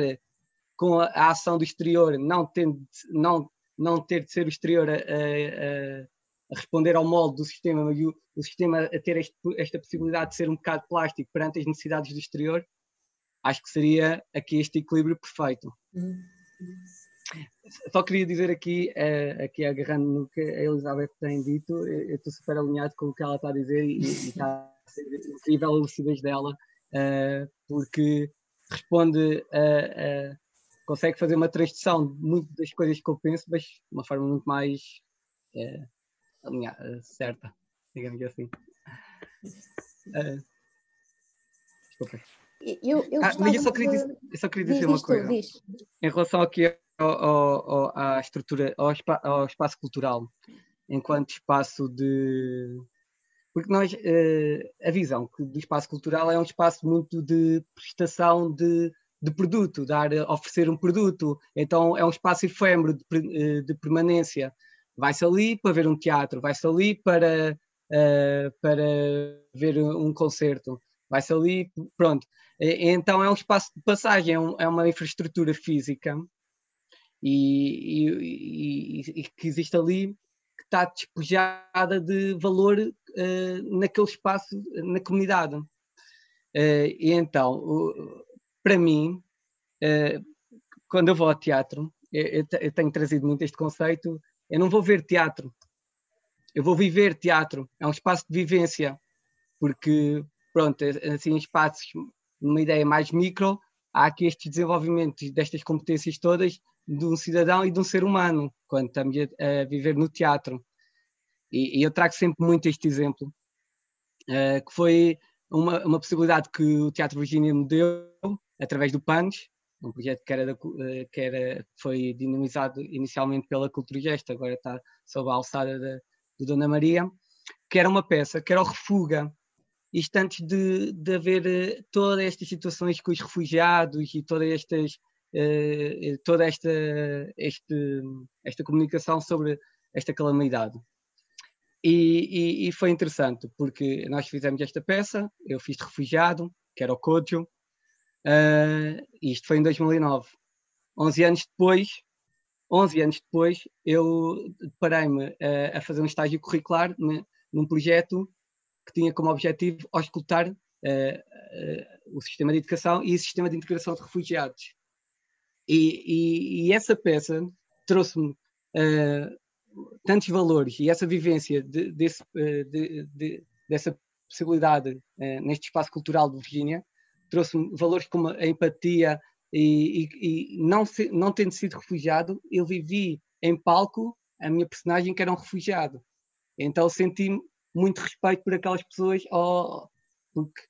com a, a, ação do exterior, não, tendo, não, não ter de ser o exterior a, a, a responder ao molde do sistema, mas o, o sistema a ter este, esta possibilidade de ser um bocado plástico perante as necessidades do exterior, acho que seria aqui este equilíbrio perfeito. Só queria dizer aqui, aqui agarrando no que a Elizabeth tem dito, eu estou super alinhado com o que ela está a dizer e, e está a ser incrível a lucidez dela, uh, porque responde a, consegue fazer uma transição de muitas das coisas que eu penso, mas de uma forma muito mais uh, alinhada, certa, digamos assim. Uh, desculpa. Eu, eu, ah, mas eu só queria, dizer, eu só queria dizer uma coisa. Tu, em relação aqui ao, ao, à estrutura, ao, ao, espaço cultural, enquanto espaço de. Porque nós, uh, a visão do espaço cultural é um espaço muito de prestação de, de produto, dar, oferecer um produto. Então é um espaço efêmero de, eh, de permanência. Vai-se ali para ver um teatro, vai-se ali para, uh, para ver um concerto, vai-se ali, pronto. Então é um espaço de passagem, é, um, é uma infraestrutura física e, e, e, que existe ali que está despejada de valor uh, naquele espaço, na comunidade. Uh, e então, para mim, quando eu vou ao teatro, eu, tenho trazido muito este conceito, eu não vou ver teatro, eu vou viver teatro, é um espaço de vivência, porque, pronto, assim, espaços numa ideia mais micro, há aqui estes desenvolvimentos destas competências todas de um cidadão e de um ser humano, quando estamos a, viver no teatro. E, eu trago sempre muito este exemplo, uh, que foi uma, uma possibilidade que o Teatro Virgínia me deu, através do PANS, um projeto que, era da, uh, que era, foi dinamizado inicialmente pela Cultura Gesta, agora está sob a alçada da, de Dona Maria, que era uma peça, que era o Refuga, isto antes de, de haver uh, todas estas situações com os refugiados e todas estas, uh, toda esta, este, esta comunicação sobre esta calamidade. E, e, e, foi interessante, porque nós fizemos esta peça, eu fiz de refugiado, que era o Kojo, uh, isto foi em 2009. 11 anos depois, 11 anos depois, eu parei-me a, a fazer um estágio curricular num projeto que tinha como objetivo auscultar uh, uh, o sistema de educação e o sistema de integração de refugiados. E, e, e essa peça trouxe-me uh, tantos valores e essa vivência de, desse, de, de, dessa possibilidade neste espaço cultural de Virgínia, trouxe-me valores como a empatia e, e, e não, se, não tendo sido refugiado, eu vivi em palco a minha personagem que era um refugiado. Então senti-me muito respeito por aquelas pessoas, oh, porque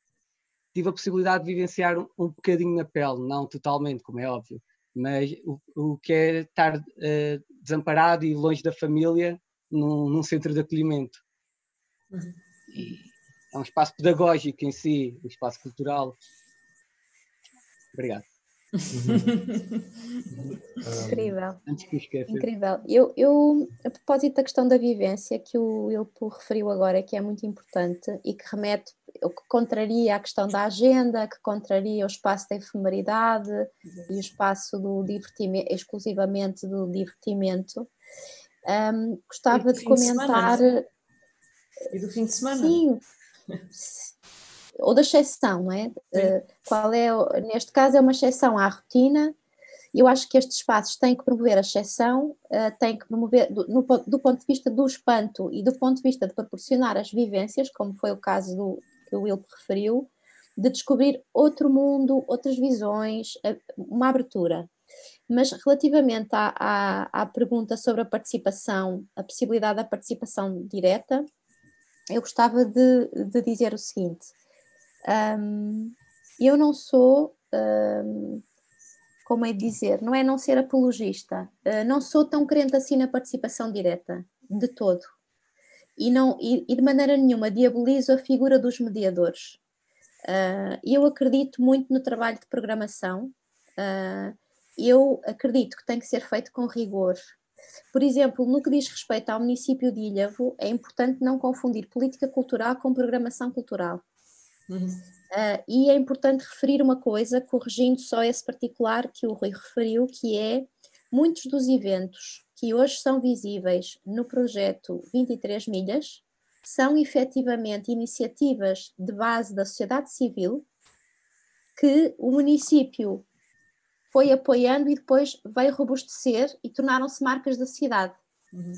tive a possibilidade de vivenciar um, um, bocadinho na pele, não totalmente, como é óbvio, mas o, o que é estar uh, desamparado e longe da família num, num centro de acolhimento. Uhum. é um espaço pedagógico em si, um espaço cultural. Obrigado. Incrível. Antes que esqueça. Incrível. Eu, eu, a propósito da questão da vivência que o Ilpo referiu agora, que é muito importante e que remete, o que contraria a questão da agenda, que contraria o espaço da efemeridade e o espaço do divertimento, exclusivamente do divertimento. Um, gostava de comentar. De e do fim de semana? Sim ou da exceção, não é? Uh, qual é, neste caso, é uma exceção à rotina Eu acho que estes espaços têm que promover a exceção, uh, têm que promover, do, no, do, ponto de vista do espanto e do ponto de vista de proporcionar as vivências, como foi o caso do, que o Will referiu, de descobrir outro mundo, outras visões, uma abertura. Mas relativamente à, à, à, pergunta sobre a participação, a possibilidade da participação direta, eu gostava de, de dizer o seguinte: um, eu não sou, um, como é dizer, não é não ser apologista, uh, não sou tão crente assim na participação direta, de todo. E, não, e, e de maneira nenhuma diabolizo a figura dos mediadores. Uh, eu acredito muito no trabalho de programação. Uh, eu acredito que tem que ser feito com rigor. Por exemplo, no que diz respeito ao município de Ilhavo, é importante não confundir política cultural com programação cultural. Uhum. Uh, e é importante referir uma coisa, corrigindo só esse particular que o Rui referiu, que é muitos dos eventos que hoje são visíveis no projeto 23 Milhas são efetivamente iniciativas de base da sociedade civil que o município foi apoiando e depois veio robustecer e tornaram-se marcas da cidade. Uhum.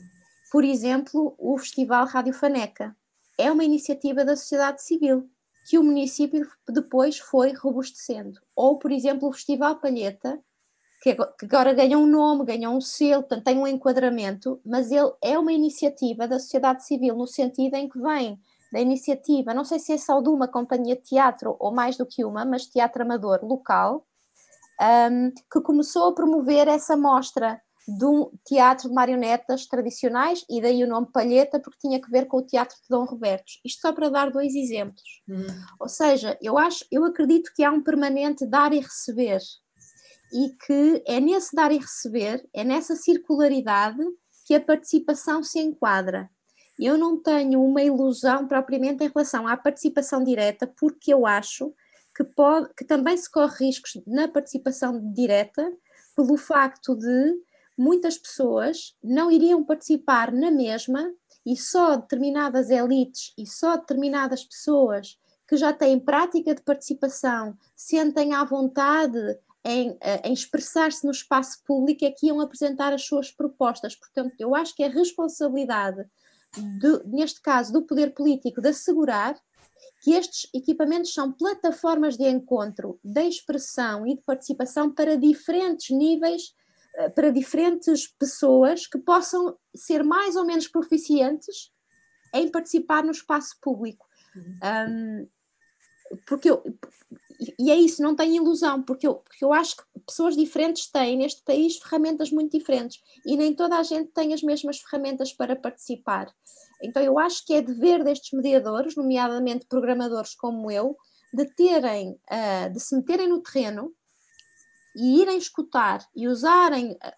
Por exemplo, o Festival Rádio Faneca é uma iniciativa da sociedade civil que o município depois foi robustecendo. Ou, por exemplo, o Festival Palheta, que agora ganha um nome, ganha um selo, portanto tem um enquadramento, mas ele é uma iniciativa da sociedade civil no sentido em que vem da iniciativa, não sei se é só de uma companhia de teatro ou mais do que uma, mas teatro amador local, um, que começou a promover essa mostra de um teatro de marionetas tradicionais, e daí o nome Palheta, porque tinha que ver com o teatro de Dom Roberto. Isto só para dar dois exemplos. Uhum. Ou seja, eu acho, eu acredito que há um permanente dar e receber, e que é nesse dar e receber, é nessa circularidade que a participação se enquadra. Eu não tenho uma ilusão propriamente em relação à participação direta, porque eu acho que, pode, que também se corre riscos na participação direta pelo facto de muitas pessoas não iriam participar na mesma e só determinadas elites e só determinadas pessoas que já têm prática de participação sentem à vontade em, eh, em expressar-se no espaço público é que iam apresentar as suas propostas. Portanto, eu acho que é responsabilidade, de, neste caso, do poder político de assegurar que estes equipamentos são plataformas de encontro, de expressão e de participação para diferentes níveis, para diferentes pessoas que possam ser mais ou menos proficientes em participar no espaço público. Uhum. Um, porque eu, e é isso, não tem ilusão, porque eu, porque eu acho que pessoas diferentes têm neste país ferramentas muito diferentes e nem toda a gente tem as mesmas ferramentas para participar. Então eu acho que é dever destes mediadores, nomeadamente programadores como eu, de terem, uh, de se meterem no terreno e irem escutar e usarem a,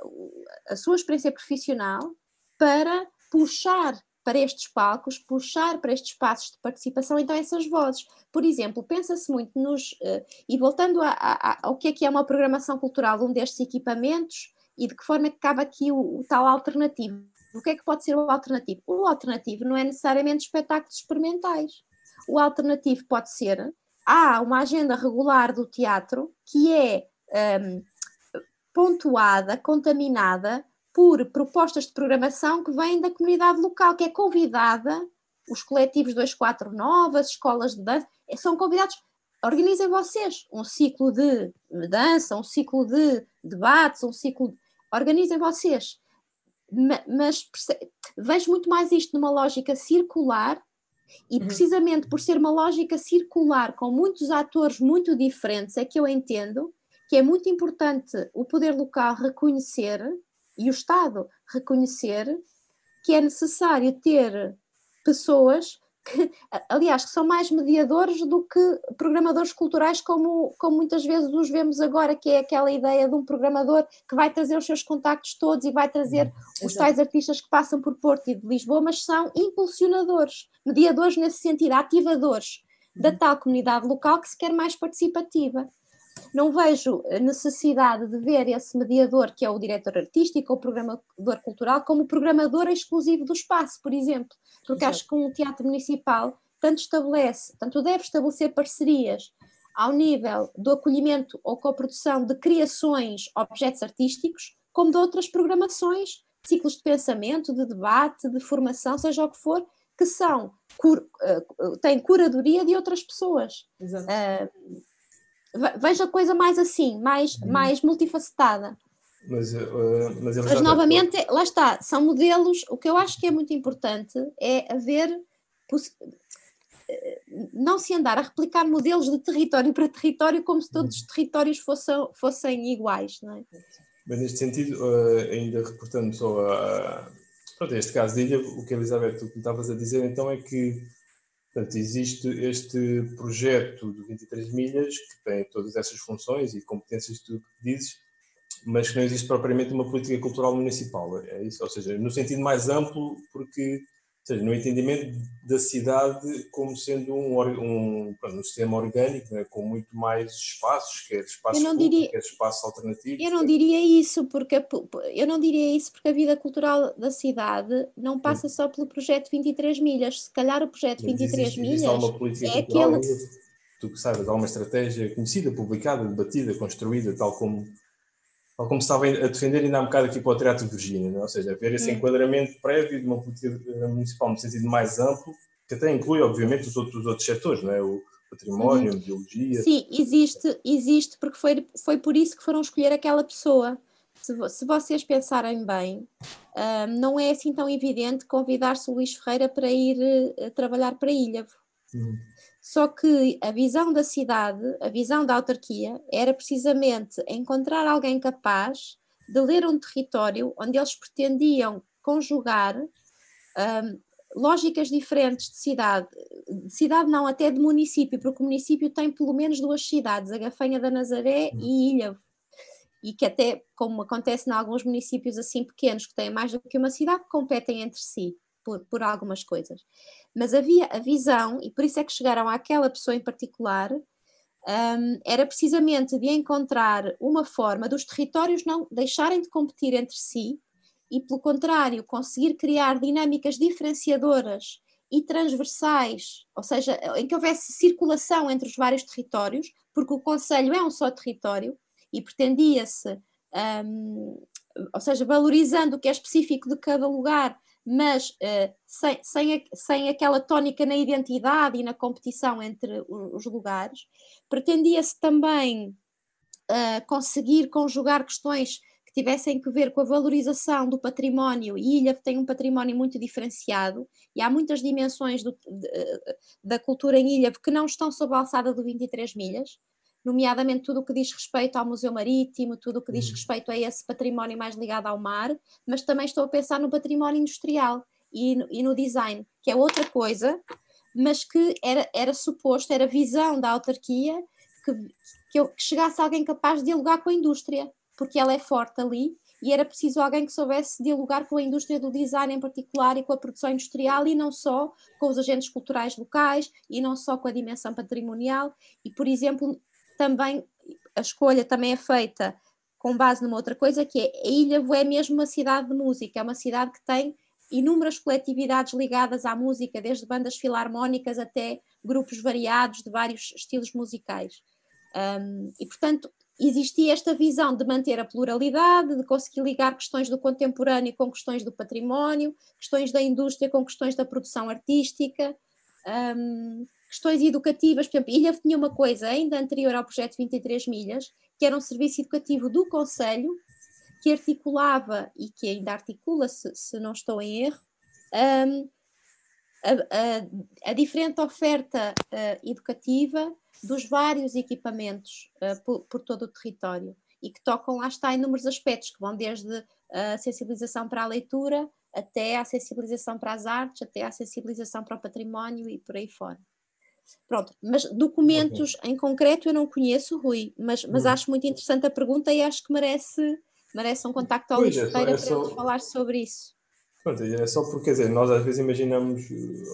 a sua experiência profissional para puxar para estes palcos, puxar para estes espaços de participação, então essas vozes. Por exemplo, pensa-se muito nos. Uh, e voltando a, a, ao que é que é uma programação cultural, um destes equipamentos, e de que forma é que cabe aqui o, o tal alternativo. O que é que pode ser o alternativo? O alternativo não é necessariamente espetáculos experimentais. O alternativo pode ser. Há uma agenda regular do teatro que é um, pontuada, contaminada por propostas de programação que vêm da comunidade local, que é convidada, os coletivos 249, as escolas de dança, eh, são convidados, organizem vocês um ciclo de dança, um ciclo de debates, um ciclo, de... organizem vocês. Mas vejo muito mais isto numa lógica circular e uhum. precisamente por ser uma lógica circular com muitos atores muito diferentes é que eu entendo que é muito importante o poder local reconhecer e o Estado reconhecer que é necessário ter pessoas que, aliás, que são mais mediadores do que programadores culturais, como, como muitas vezes os vemos agora, que é aquela ideia de um programador que vai trazer os seus contactos todos e vai trazer uhum. os tais artistas que passam por Porto e de Lisboa, mas são impulsionadores, mediadores nesse sentido, ativadores da uhum. tal comunidade local que se quer mais participativa não vejo necessidade de ver esse mediador, que é o diretor artístico ou programador cultural, como programador exclusivo do espaço, por exemplo, porque Exato. acho que um teatro municipal tanto estabelece, tanto deve estabelecer parcerias ao nível do acolhimento ou coprodução de criações, objetos artísticos, como de outras programações, ciclos de pensamento, de debate, de formação, seja o que for, que são, cur, uh, têm curadoria de outras pessoas. Uh, veja a coisa mais assim, mais, uhum. mais multifacetada. Mas, uh, mas, mas novamente, lá está, são modelos. O que eu acho que é muito importante é haver. Não se andar a replicar modelos de território para território como se todos os uhum. territórios fossem, fossem iguais. Não é? Mas neste sentido, uh, ainda reportando só a. Pronto, este caso de ilha, o que a Elizabeth, o que estavas a dizer então é que portanto, existe este projeto de 23 milhas que tem todas essas funções e competências que tu dizes, mas que não existe propriamente uma política cultural municipal, é isso? Ou seja, no sentido mais amplo, porque seja, no entendimento da cidade como sendo um, um, um sistema orgânico, né, com muito mais espaços, quer espaços públicos, diria, quer espaços alternativos. Eu não quer... diria isso, porque eu não diria isso porque a vida cultural da cidade não passa só pelo projeto 23 milhas. Se calhar o projeto Mas 23 existe, milhas existe é aquele. Tu que sabes, há uma estratégia conhecida, publicada, debatida, construída, tal como ou como estava a defender ainda há um bocado aqui para o Teatro de Virgínia, é? ou seja, haver esse enquadramento prévio de uma política municipal no sentido mais amplo, que até inclui, obviamente, os outros, os outros setores, não é? o património, uhum. a biologia. Sim, existe, existe, porque foi, foi por isso que foram escolher aquela pessoa. Se, se vocês pensarem bem, uh, não é assim tão evidente convidar-se o Luís Ferreira para ir uh, trabalhar para Ilha. Uhum. Só que a visão da cidade, a visão da autarquia, era precisamente encontrar alguém capaz de ler um território onde eles pretendiam conjugar um, lógicas diferentes de cidade, de cidade não, até de município, porque o município tem pelo menos duas cidades, a Gafanha da Nazaré e uhum. Ilha, e que até, como acontece em alguns municípios assim pequenos, que têm mais do que uma cidade, competem entre si por, por algumas coisas. Mas havia a visão, e por isso é que chegaram àquela pessoa em particular, um, era precisamente de encontrar uma forma dos territórios não deixarem de competir entre si e, pelo contrário, conseguir criar dinâmicas diferenciadoras e transversais, ou seja, em que houvesse circulação entre os vários territórios, porque o Conselho é um só território e pretendia-se, um, ou seja, valorizando o que é específico de cada lugar, mas uh, sem, sem, sem aquela tónica na identidade e na competição entre os lugares. Pretendia-se também uh, conseguir conjugar questões que tivessem que ver com a valorização do património, e Ilha tem um património muito diferenciado, e há muitas dimensões do, de, da cultura em Ilha que não estão sob a alçada do 23 milhas, nomeadamente tudo o que diz respeito ao Museu Marítimo, tudo o que diz uhum. respeito a esse património mais ligado ao mar, mas também estou a pensar no património industrial e no, e no design, que é outra coisa, mas que era, era suposto, era visão da autarquia que, que, que chegasse alguém capaz de dialogar com a indústria, porque ela é forte ali e era preciso alguém que soubesse dialogar com a indústria do design em particular e com a produção industrial e não só com os agentes culturais locais e não só com a dimensão patrimonial e, por exemplo, também a escolha também é feita com base numa outra coisa que é a Ilha é mesmo uma cidade de música, é uma cidade que tem inúmeras coletividades ligadas à música, desde bandas filarmónicas até grupos variados de vários estilos musicais. Um, e, portanto, existia esta visão de manter a pluralidade, de conseguir ligar questões do contemporâneo com questões do património, questões da indústria com questões da produção artística. Um, questões educativas, por exemplo, Ilha tinha uma coisa ainda anterior ao projeto 23 milhas, que era um serviço educativo do Conselho, que articulava e que ainda articula, se, se não estou em erro, um, a, a, a, diferente oferta uh, educativa dos vários equipamentos uh, por, por, todo o território e que tocam, lá está, inúmeros aspectos, que vão desde a sensibilização para a leitura até a sensibilização para as artes, até a sensibilização para o património e por aí fora. Pronto, mas documentos em concreto eu não conheço, Rui, mas, mas hum. acho muito interessante a pergunta e acho que merece, merece um contacto ao Luís é, Ferreira é para só... falar sobre isso. Pronto, é só porque, quer dizer, nós às vezes imaginamos,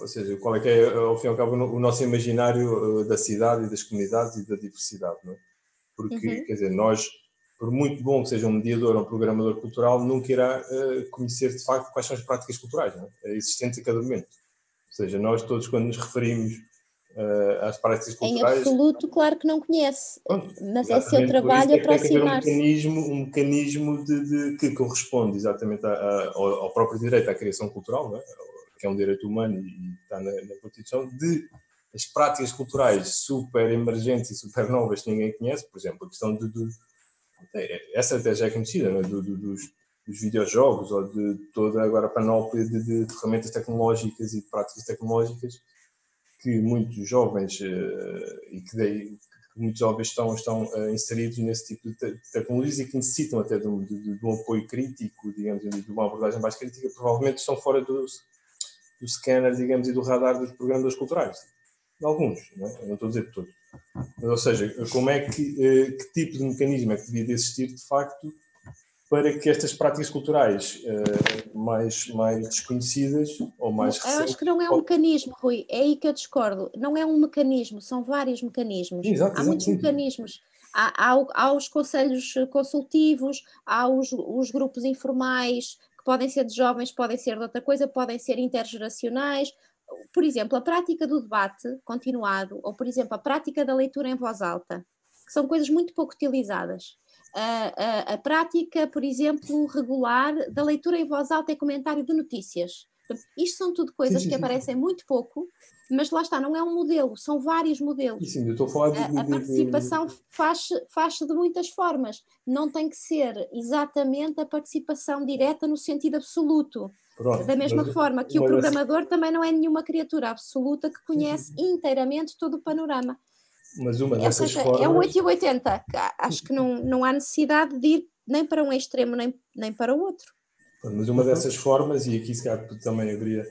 ou seja, qual é que é, ao fim e ao cabo, o nosso imaginário eh, da cidade e das comunidades e da diversidade, não é? Porque, uhum. quer dizer, nós, por muito bom que seja um mediador ou um programador cultural, nunca irá uh, conhecer de facto quais são as práticas culturais, não é? é existentes a cada momento. Ou seja, nós todos, quando nos referimos uh, às práticas culturais. Em absoluto, claro que não conhece, Pronto, mas é seu trabalho aproximar-se. Um mecanismo, um mecanismo de, de, que corresponde exatamente a, a, ao, próprio direito à criação cultural, é? que é um direito humano e está na, na Constituição, de as práticas culturais super emergentes e super novas que ninguém conhece, por exemplo, a questão de, de é, essa até já é conhecida, é? do, do, dos, dos videojogos ou de toda agora a panóplia de, de, ferramentas tecnológicas e de práticas tecnológicas que muitos jovens uh, e que, daí, muitos jovens estão, estão uh, inseridos nesse tipo de, te de, tecnologias e que necessitam até de um, de, de um, apoio crítico, digamos, de uma abordagem mais crítica, provavelmente estão fora do, do scanner, digamos, e do radar dos programadores culturais. Alguns, não, é? não estou a dizer todos. Mas, ou seja, como é que, uh, que tipo de mecanismo é que devia de existir, de facto, para que estas práticas culturais uh, mais, mais desconhecidas ou mais recentes... Eu acho que não é um mecanismo, Rui, é aí que eu discordo. Não é um mecanismo, são vários mecanismos. Exato, há muitos mecanismos. Há, há, há, os conselhos consultivos, há os, os grupos informais, que podem ser de jovens, podem ser de outra coisa, podem ser intergeracionais. Por exemplo, a prática do debate continuado, ou por exemplo, a prática da leitura em voz alta, que são coisas muito pouco utilizadas a, a, a, prática, por exemplo, regular da leitura em voz alta e comentário de notícias. Isto são tudo coisas sim, sim, que aparecem muito pouco, mas lá está, não é um modelo, são vários modelos. Sim, eu estou a falar de, a, a participação faz-se faz de muitas formas, não tem que ser exatamente a participação direta no sentido absoluto. Pronto, da mesma mas, forma que o programador também não é nenhuma criatura absoluta que conhece inteiramente todo o panorama. Mas uma é, dessas seja, formas... É o 8 e 80. Acho que não, não há necessidade de ir nem para um extremo nem, nem para o outro. Mas uma dessas formas, e aqui se calhar também eu diria,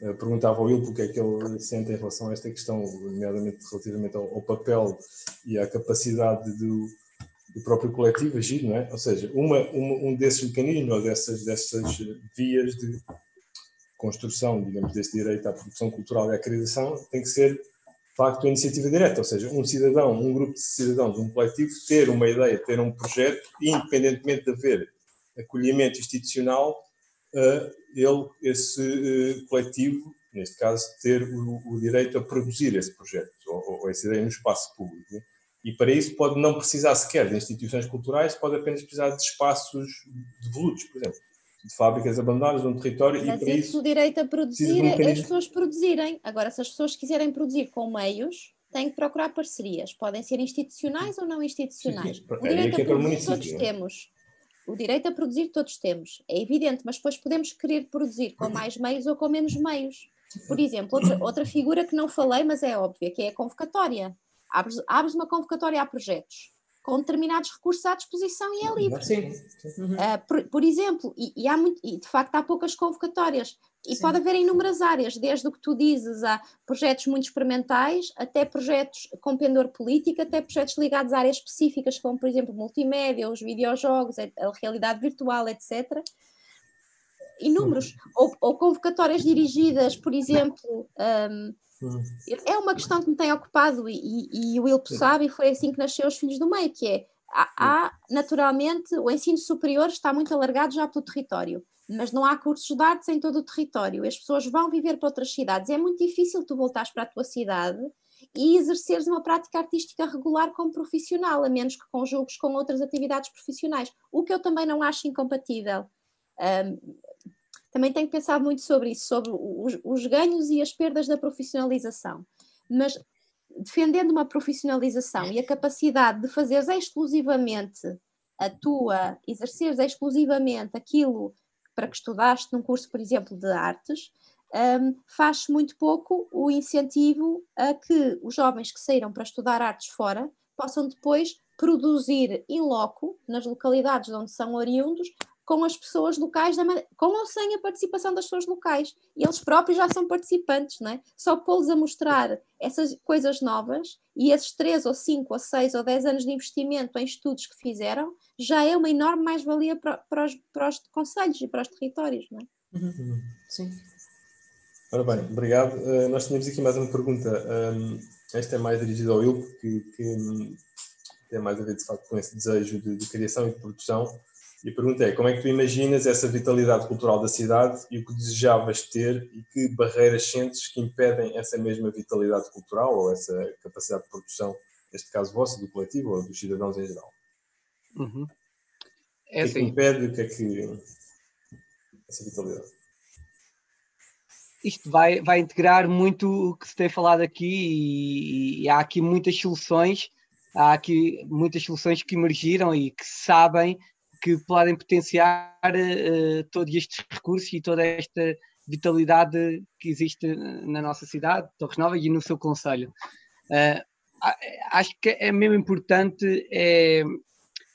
eh, perguntava ao Will porque é que ele sente em relação a esta questão, nomeadamente relativamente ao, ao papel e à capacidade do, do, próprio coletivo agir, não é? Ou seja, uma, uma, um desses mecanismos ou dessas, dessas vias de construção, digamos, desse direito à produção cultural e à criação tem que ser facto a iniciativa direta, ou seja, um cidadão, um grupo de cidadãos, um coletivo, ter uma ideia, ter um projeto, independentemente de haver acolhimento institucional, uh, ele, esse uh, coletivo, neste caso, ter o, o, direito a produzir esse projeto, ou, ou essa ideia no espaço público. E para isso pode não precisar sequer de instituições culturais, pode apenas precisar de espaços devolutos, por exemplo de fábricas abandonadas num território Mas e para isso, o direito a produzir é as pessoas produzirem. Agora, se as pessoas quiserem produzir com meios, têm que procurar parcerias. Podem ser institucionais ou não institucionais. Sim, sim. O direito a produzir todos é? temos. O direito a produzir todos temos. É evidente, mas depois podemos querer produzir com mais meios ou com menos meios. Por exemplo, outra, outra figura que não falei, mas é óbvia, que é a convocatória. Abres, abres uma convocatória a projetos com determinados recursos à disposição e é livre. Sim. Uhum. Uh, por, por, exemplo, e, e, há muito, e de facto há poucas convocatórias. E Sim. pode haver inúmeras áreas, desde o que tu dizes a projetos muito experimentais, até projetos com pendor político, até projetos ligados a áreas específicas, como por exemplo multimédia, os videojogos, a realidade virtual, etc. Inúmeros. Ou, ou, convocatórias dirigidas, por exemplo, um, é uma questão que me tem ocupado e, e, e o Wilpo sabe, e foi assim que nasceu os Filhos do Meio, que é, há, há, naturalmente, o ensino superior está muito alargado já pelo território, mas não há cursos de artes em todo o território, as pessoas vão viver para outras cidades, é muito difícil tu voltares para a tua cidade e exerceres uma prática artística regular como profissional, a menos que conjugues com outras atividades profissionais, o que eu também não acho incompatível. Um, também tenho pensado muito sobre isso, sobre os, os ganhos e as perdas da profissionalização. Mas defendendo uma profissionalização e a capacidade de fazeres exclusivamente a tua, exerceres exclusivamente aquilo para que estudaste num curso, por exemplo, de artes, um, faz muito pouco o incentivo a que os jovens que saíram para estudar artes fora possam depois produzir in loco, nas localidades de onde são oriundos, com as pessoas locais, com ou sem a participação das pessoas locais. E eles próprios já são participantes, não é? Só pô-los a mostrar essas coisas novas e esses 3 ou 5 ou 6 ou 10 anos de investimento em estudos que fizeram, já é uma enorme mais-valia para, para, os, para os conselhos e para os territórios, não é? Uhum. Sim. Ora bem, obrigado. Uh, nós tínhamos aqui mais uma pergunta. Um, esta é mais dirigida ao Ilpo, que, que, tem mais a ver de facto com esse desejo de, de criação e de produção E a pergunta é: como é que tu imaginas essa vitalidade cultural da cidade e o que desejavas ter e que barreiras sentes que impedem essa mesma vitalidade cultural ou essa capacidade de produção, neste caso vossa, do coletivo ou dos cidadãos em geral? Uhum. É o que é que assim. impede o que é que. essa vitalidade? Isto vai, vai integrar muito o que se tem falado aqui e, e há aqui muitas soluções, há aqui muitas soluções que emergiram e que sabem que podem potenciar uh, todos estes recursos e toda esta vitalidade que existe na nossa cidade, Torres Novas e no seu conselho. Uh, acho que é mesmo importante é,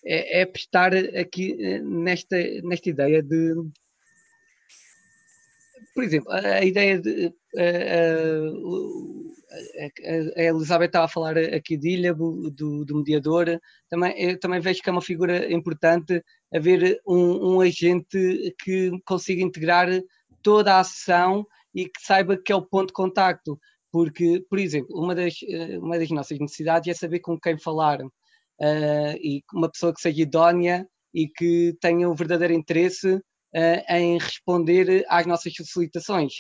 é, é prestar aqui eh, nesta, nesta ideia de por exemplo, a, ideia de a, Elizabeth estava a falar aqui de Ilha, do, do mediador, também, também vejo que é uma figura importante haver um, um agente que consiga integrar toda a ação e que saiba que é o ponto de contacto, porque, por exemplo, uma das, uma das nossas necessidades é saber com quem falar uh, e uma pessoa que seja idónea e que tenha o verdadeiro interesse uh, em responder às nossas solicitações.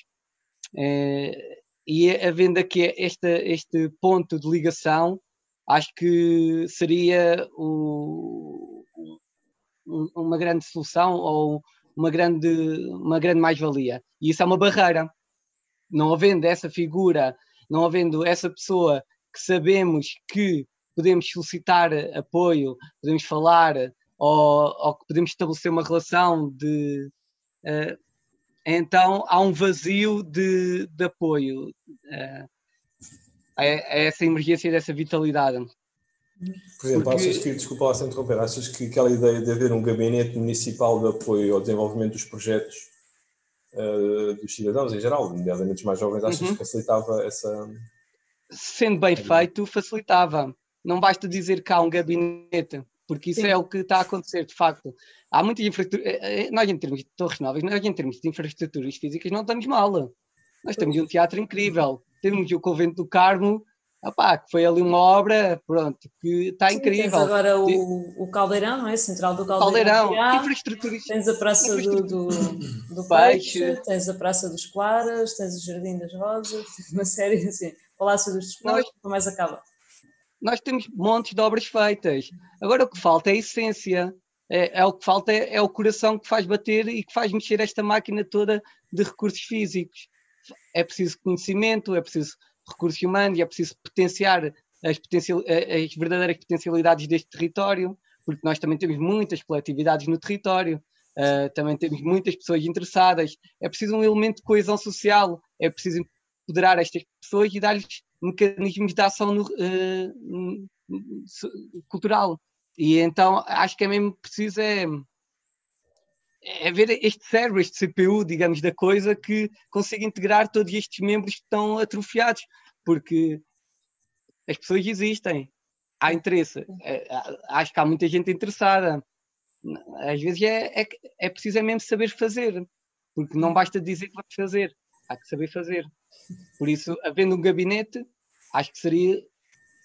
Uh, e havendo aqui este, este ponto de ligação, acho que seria o, uma grande solução ou uma grande, uma grande mais-valia. E isso é uma barreira. Não havendo essa figura, não havendo essa pessoa que sabemos que podemos solicitar apoio, podemos falar ou, ou que podemos estabelecer uma relação de. Uh, então há um vazio de, de apoio uh, a, a, essa emergência dessa vitalidade. Por exemplo, Porque... achas que, desculpa lá se interromper, achas que aquela ideia de haver um gabinete municipal de apoio ao desenvolvimento dos projetos uh, dos cidadãos em geral, nomeadamente os mais jovens, achas uhum. que facilitava essa. Sendo bem feito, facilitava. Não basta dizer que há um gabinete, porque isso Sim. é o que está a acontecer, de facto. Há muitas infraestruturas. Eh, eh, nós, em termos de Torres Novas, nós, em termos de infraestruturas físicas, não estamos mal. Nós temos um teatro incrível, temos o Convento do Carmo, opá, que foi ali uma obra, pronto, que está Sim, incrível. Tens agora o, o Caldeirão, não é? Central do Caldeirão. Caldeirão, infraestruturas. Tens a Praça do, do, do Peixe, tens a Praça dos Claras, tens o Jardim das Rosas, uma série assim, Palácio dos Desportos, nunca mais acaba nós temos montes de obras feitas. Agora o que falta é a essência. É, é o que falta é, é, o coração que faz bater e que faz mexer esta máquina toda de recursos físicos. É preciso conhecimento, é preciso recursos humanos, é preciso potenciar as, potencial, as verdadeiras potencialidades deste território, porque nós também temos muitas coletividades no território, uh, também temos muitas pessoas interessadas. É preciso um elemento de coesão social, é preciso empoderar estas pessoas e dar-lhes mecanismos de ação no, uh, cultural. E então acho que é mesmo preciso é, é ver este cérebro, este CPU, digamos, da coisa que consiga integrar todos estes membros que estão atrofiados, porque as pessoas existem, há interesse, é, acho que há muita gente interessada. Às vezes é, é, é preciso é mesmo saber fazer, porque não basta dizer que vamos fazer, há que saber fazer. Por isso, havendo um gabinete, acho que seria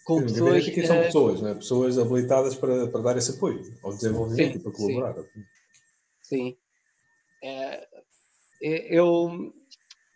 com sim, pessoas. Que são pessoas, né? pessoas habilitadas para, para dar esse apoio ao desenvolvimento sim, e para colaborar. Sim. sim. É, é eu,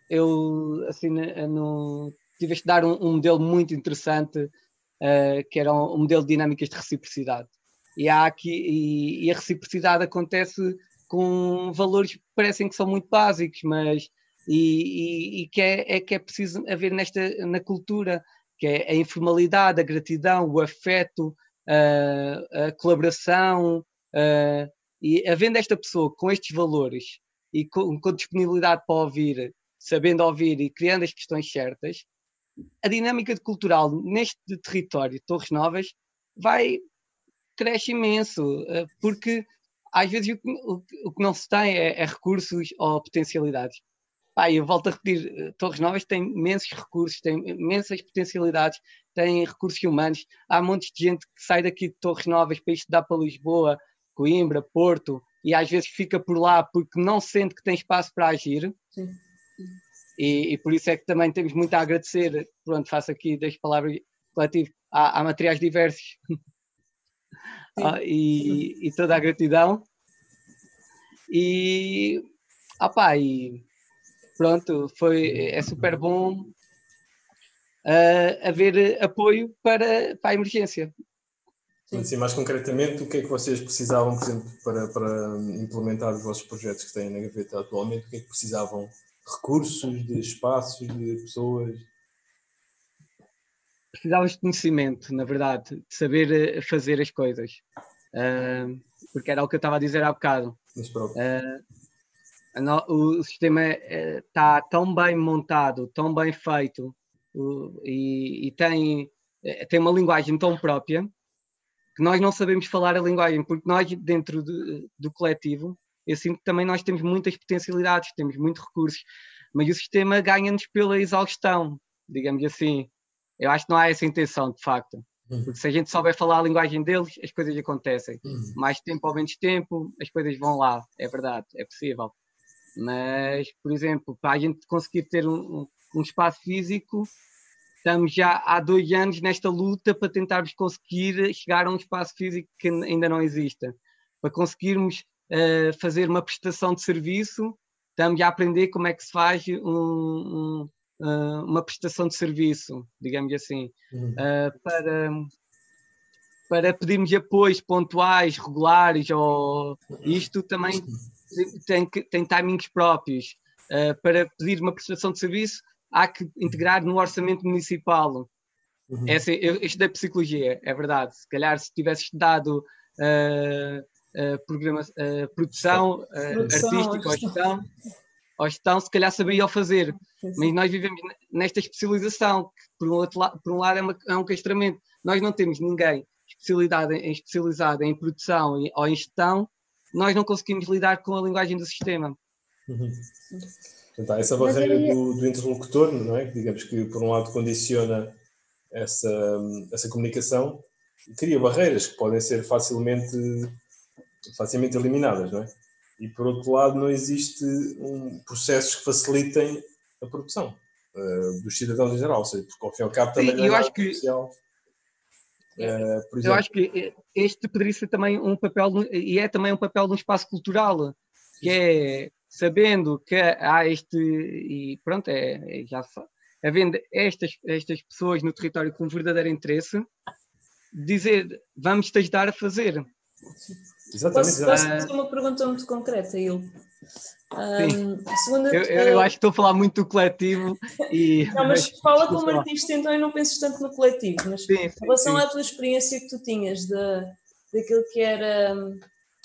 eu assim, no, tive de dar um, um, modelo muito interessante, uh, que era um, um, modelo de dinâmicas de reciprocidade. E, há aqui, e, e a reciprocidade acontece com valores que parecem que são muito básicos, mas e, e, e, que, é, é, que é preciso haver nesta na cultura que é a informalidade, a gratidão, o afeto, a, a colaboração, a, e havendo esta pessoa com estes valores e com, com, disponibilidade para ouvir, sabendo ouvir e criando as questões certas, a dinâmica cultural neste território de Torres Novas vai cresce imenso, eh, porque às vezes o que, o, que não se tem é, é recursos ou potencialidades. Pá, eu volto a repetir, eh, Torres Novas tem imensos recursos, tem imensas potencialidades, tem recursos humanos. Há montes de gente que sai daqui de Torres Novas para estudar para Lisboa, Coimbra, Porto, e às vezes fica por lá porque não sente que tem espaço para agir. Sim. E, e, por isso é que também temos muito a agradecer, pronto, faço aqui das palavras coletivo, há, há materiais diversos ah, e, e, toda a gratidão. E, opá, e pronto, foi, é super bom uh, haver apoio para, para a emergência. Assim, mais concretamente, o que é que vocês precisavam, por exemplo, para, para implementar os vossos projetos que têm na gaveta atualmente? O que é que precisavam? Recursos, de espaços, de pessoas? Precisávamos de conhecimento, na verdade, de saber eh, fazer as coisas. Uh, porque era o que eu estava a dizer há bocado. Uh, o sistema está tão bem montado, tão bem feito e, e tem, tem uma linguagem tão própria que nós não sabemos falar a linguagem, porque nós, dentro de, do coletivo, eu sinto que também nós temos muitas potencialidades, temos muitos recursos, mas o sistema ganha-nos pela exaustão, digamos assim. Eu acho que não há essa intenção, de facto. Uhum. Porque se a gente souber falar a linguagem deles, as coisas acontecem. Uhum. Mais tempo ou menos tempo, as coisas vão lá. É verdade, é possível. Mas, por exemplo, para a gente conseguir ter um, um espaço físico, estamos já há dois anos nesta luta para tentarmos conseguir chegar a um espaço físico que ainda não exista. Para conseguirmos uh, fazer uma prestação de serviço, estamos a aprender como é que se faz um, um, uh, uma prestação de serviço, digamos assim, uhum. uh, para, para pedirmos apoios pontuais, regulares, ou isto também tem, tem timings próprios. para pedir uma prestação de serviço, há que integrar no orçamento municipal. Uhum. Essa, eu, eu estudei psicologia, é verdade. Se calhar se tivesse estudado uh, uh, programa, uh, produção, artística ou gestão, ou gestão, se calhar saberia o fazer. Mas nós vivemos nesta especialização, que por um, outro lado, por um lado é, uma, é um castramento. Nós não temos ninguém especializado em, especializado em produção ou em gestão, nós não conseguimos lidar com a linguagem do sistema. Uhum. Há essa barreira do, do, interlocutor, não é? Digamos que, por um lado, condiciona essa, essa comunicação cria barreiras que podem ser facilmente, facilmente eliminadas, não é? E, por outro lado, não existe um, processos que facilitem a produção uh, dos cidadãos em geral, ou seja, porque ao fim e ao cabo também Sim, é eu acho que... Uh, eu acho que este poderia ser também um papel, e é também um papel de um espaço cultural, que é sabendo que há este, e pronto, é, é já havendo estas, estas pessoas no território com verdadeiro interesse, dizer, vamos te ajudar a fazer. Exatamente. Posso, posso fazer uma pergunta muito concreta, Il? Um, segundo eu, eu, acho que estou a falar muito do coletivo e. Não, mas, mas fala como artista, então eu não penso tanto no coletivo, mas sim, sim, em relação sim. à tua experiência que tu tinhas de, daquilo que era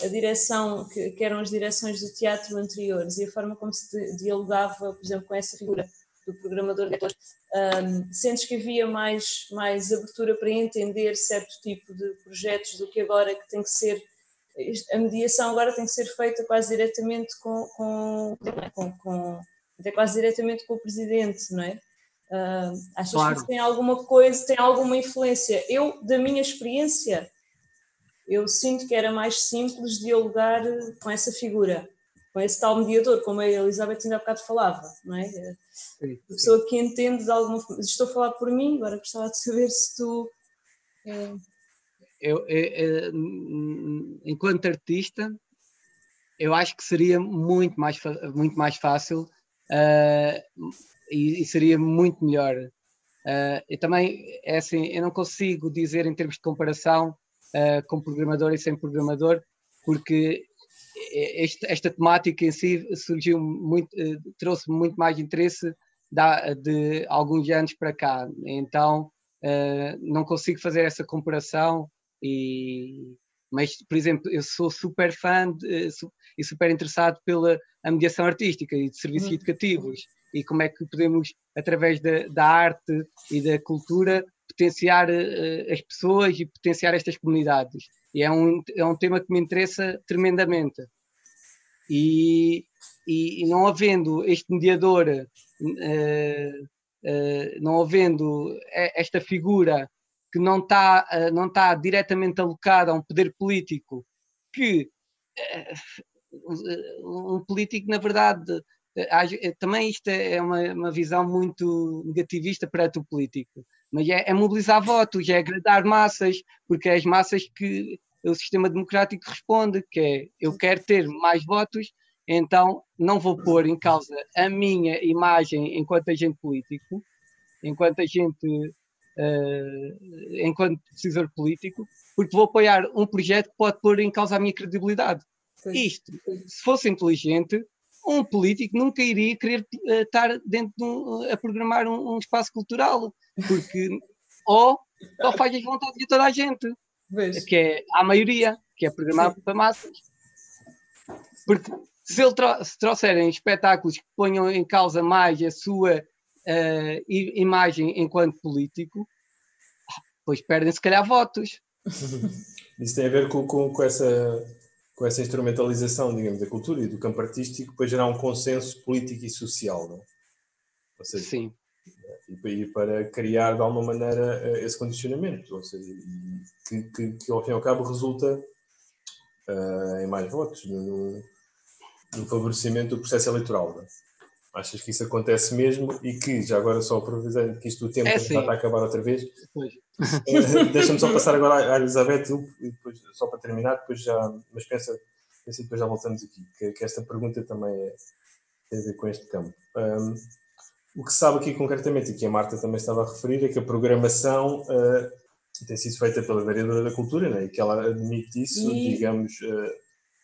a direção, que, que, eram as direções do teatro anteriores e a forma como se dialogava, por exemplo, com essa figura do programador um, sentes que havia mais, mais abertura para entender certo tipo de projetos do que agora que tem que ser a mediação agora tem que ser feita quase diretamente com, com, com, com até quase diretamente com o presidente, não é? Uh, achas claro. que tem alguma coisa, tem alguma influência? Eu, da minha experiência, eu sinto que era mais simples dialogar com essa figura, com esse tal mediador, como a Elizabeth ainda há bocado falava, não é? A pessoa que entende de alguma forma. Estou a falar por mim, agora gostava de saber se tu. É... Eu, eu, eu, enquanto artista, eu acho que seria muito mais, muito mais fácil uh, e, e, seria muito melhor. Uh, eu também, é assim, eu não consigo dizer em termos de comparação uh, com programador e sem programador, porque este, esta temática em si surgiu muito, uh, trouxe muito mais interesse da, de alguns anos para cá. Então, uh, não consigo fazer essa comparação e mas por exemplo eu sou super fã de, e super interessado pela mediação artística e de serviços uhum. educativos e como é que podemos através da, da arte e da cultura potenciar uh, as pessoas e potenciar estas comunidades. E é um, é um tema que me interessa tremendamente. E, e, não havendo este mediador, uh, uh, não havendo esta figura que não está não tá diretamente alocada a um poder político, que um político, na verdade, também isto é uma, uma visão muito negativista perante o político mas é, é mobilizar votos, é agradar massas, porque é as massas que o sistema democrático responde, que é eu quero ter mais votos, então não vou pôr em causa a minha imagem enquanto agente político, enquanto agente, uh, enquanto decisor político, porque vou apoiar um projeto que pode pôr em causa a minha credibilidade. Sim. Isto, se fosse inteligente, um político nunca iria querer uh, estar dentro de um, a programar um, um, espaço cultural, porque ou, ou faz as vontades de toda a gente, Vejo. que é a maioria, que é programar Sim. para massas. Porque se, ele tro se trouxerem espetáculos que ponham em causa mais a sua uh, imagem enquanto político, pois perdem se calhar votos. Isso tem a ver com, com, com, essa, com essa instrumentalização, digamos, da cultura e do campo artístico para gerar um consenso político e social, não? É? Ou seja, Sim. E para criar de alguma maneira eh, esse condicionamento, ou seja, que, que, que ao fim e ao cabo resulta uh, em mais votos, no, no favorecimento do processo eleitoral. Não? É? Achas que isso acontece mesmo e que, já agora só aproveitando que isto o tempo é, já está a acabar outra vez, eh, deixa-me só passar agora à Elizabeth depois, só para terminar, depois já, mas pensa, pensa depois já voltamos aqui, que, que, esta pergunta também é, tem a ver com este campo. Um, o que se sabe aqui concretamente, e que a Marta também estava a referir, é que a programação uh, tem sido feita pela vereadora da cultura, né? e que ela admite isso, e, digamos... Uh,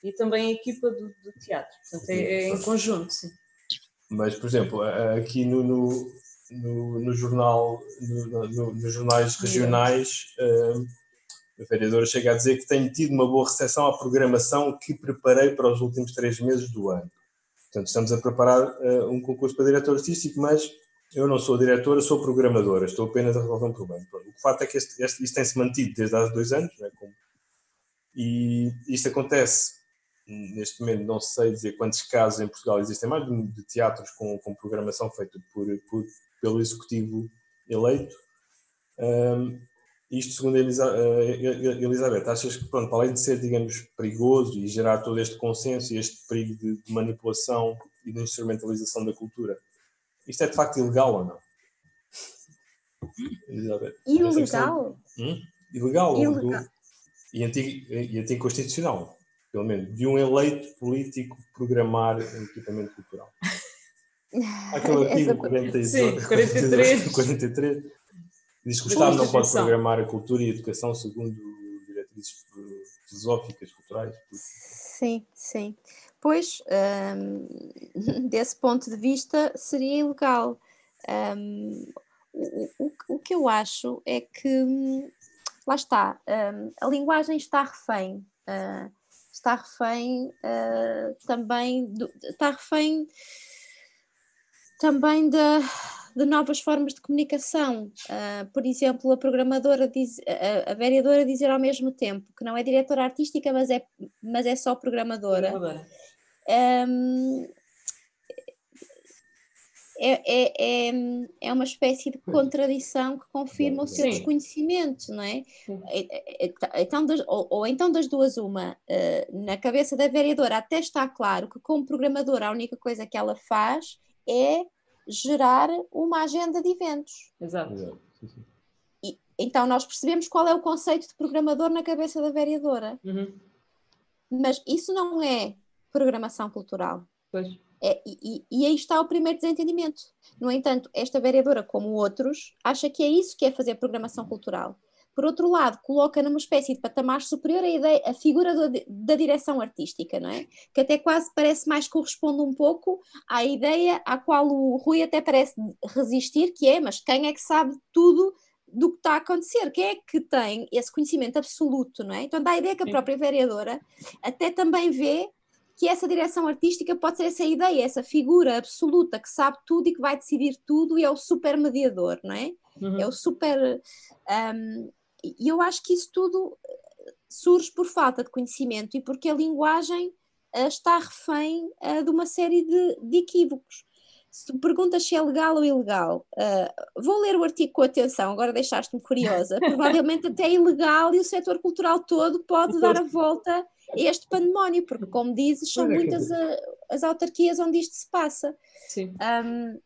e também a equipa do, do teatro, portanto é, é em conjunto, sim. Mas, por exemplo, aqui no, no, no, no jornal, no, nos jornais regionais, uh, a vereadora chega a dizer que tenho tido uma boa recepção à programação que preparei para os últimos três meses do ano. Portanto, estamos a preparar uh, um concurso para diretor artístico, mas eu não sou diretora, sou programadora, estou apenas a resolver um problema. O fato é que este, este, isto tem-se mantido desde há dois anos, né, e isto acontece neste momento não sei dizer quantos casos em Portugal existem mais de teatros com, com programação feita por, por, pelo executivo eleito. Um, isto, segundo a Elizabeth, achas que, pronto, além de ser, digamos, perigoso e gerar todo este consenso e este perigo de, de manipulação e de instrumentalização da cultura, isto é de facto ilegal ou não? Elizabeth. Ilegal? Hum? Ilegal, ilegal. Do, e, antigo, e anticonstitucional pelo menos, de um eleito político programar um equipamento cultural. Aquele artigo 42, Sim, 43. 43 diz que o Estado não pode programar a cultura e a educação segundo diretrizes filosóficas, culturais. Sim, sim. Pois, um, desse ponto de vista, seria ilegal. Um, o, o, o, que eu acho é que, hum, lá está, um, a linguagem está refém. Uh, está refém uh, também do, está refém também de, de, novas formas de comunicação. Uh, por exemplo, a programadora diz, a, a, vereadora dizer ao mesmo tempo que não é diretora artística, mas é, mas é só programadora. programadora. Um, é, é, é, é uma espécie de contradição que confirma o seu Sim. desconhecimento, não é? é, é tá, então, ou, ou, então das duas, uma, uh, na cabeça da vereadora até está claro que como programadora a única coisa que ela faz é gerar uma agenda de eventos. Exato. E, então nós percebemos qual é o conceito de programador na cabeça da vereadora. Uhum. Mas isso não é programação cultural. Pois. É, e, e, aí está o primeiro desentendimento. No entanto, esta vereadora, como outros, acha que é isso que é fazer programação cultural. Por outro lado, coloca numa espécie de patamar superior a, ideia, a figura do, da direção artística, não é? Que até quase parece mais corresponde um pouco à ideia à qual o Rui até parece resistir, que é, mas quem é que sabe tudo do que está a acontecer? Quem é que tem esse conhecimento absoluto, não é? Então dá a ideia que a própria vereadora até também vê que essa direção artística pode ser essa ideia, essa figura absoluta que sabe tudo e que vai decidir tudo e é o super mediador, não é? Uhum. É o super. Um, e eu acho que isso tudo eh, surge por falta de conhecimento e porque a linguagem uh, está refém uh, de uma série de, de, equívocos. Se tu perguntas se é legal ou ilegal, vou ler o artigo com atenção, agora deixaste-me curiosa. Provavelmente até é ilegal e o setor cultural todo pode dar a volta este pandemónio, porque, como dizes, são muitas a, as autarquias onde isto se passa. Sim. Um,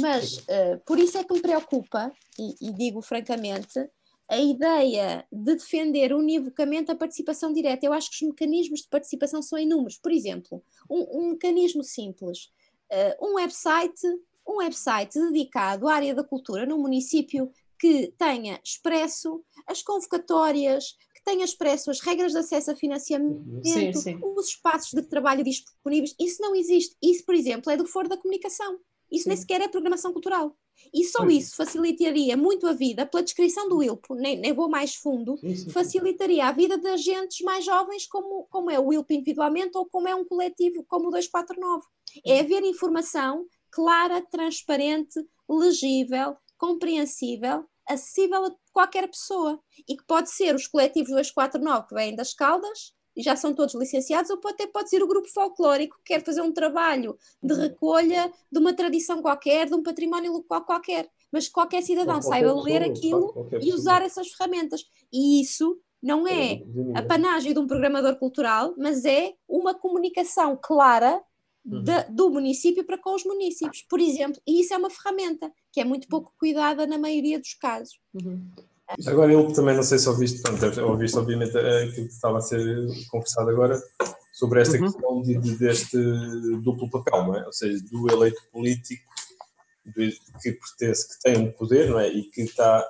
mas uh, por isso é que me preocupa, e, e digo francamente, a ideia de defender univocamente a participação direta. Eu acho que os mecanismos de participação são inúmeros. Por exemplo, um, um mecanismo simples, uh, um website, um website dedicado à área da cultura no município que tenha expresso as convocatórias, que tenha expresso as regras de acesso a financiamento, sim, sim. os espaços de trabalho disponíveis. Isso não existe. Isso, por exemplo, é do Foro da Comunicação. Isso sim. nem sequer é programação cultural. E só isso facilitaria muito a vida, pela descrição do ILPO, nem, nem vou mais fundo, sim, sim, facilitaria a vida de agentes mais jovens, como, como é o ILPO individualmente ou como é um coletivo como o 249. É haver informação clara, transparente, legível, compreensível, acessível a qualquer pessoa. E que pode ser os coletivos 249 que vêm das Caldas já são todos licenciados, ou até pode ser o grupo folclórico que quer fazer um trabalho de uhum. recolha de uma tradição qualquer, de um património local qualquer. Mas qualquer cidadão qualquer saiba ler aquilo e usar essas ferramentas. E isso não é a panagem de um programador cultural, mas é uma comunicação clara uhum. de, do município para com os municípios, por exemplo. E isso é uma ferramenta que é muito pouco cuidada na maioria dos casos. Uhum. Agora, ele também, não sei se ouviste, pronto, ouviste obviamente aquilo que estava a ser conversado agora, sobre esta uhum. questão de, de, deste duplo papel, não é? Ou seja, do eleito político que pertence, que tem um poder, não é? E que está,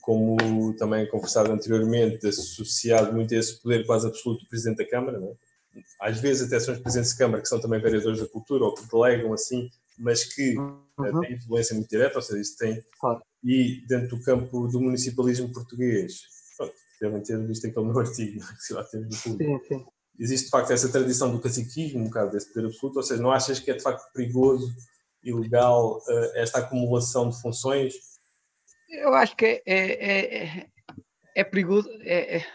como também conversado anteriormente, associado muito a esse poder quase absoluto do Presidente da Câmara, não é? Às vezes até são os Presidentes da Câmara que são também vereadores da cultura ou que delegam assim, mas que eh, uhum. têm influência muito direta, ou seja, isso tem claro e dentro do campo do municipalismo português, pronto, devem ter visto aquele meu artigo, é? que se lá teve sim, sim. existe de facto essa tradição do caciquismo, um bocado desse poder absoluto, ou seja, não achas que é de facto perigoso, ilegal, uh, esta acumulação de funções? Eu acho que é, é, é, é perigoso, é, é,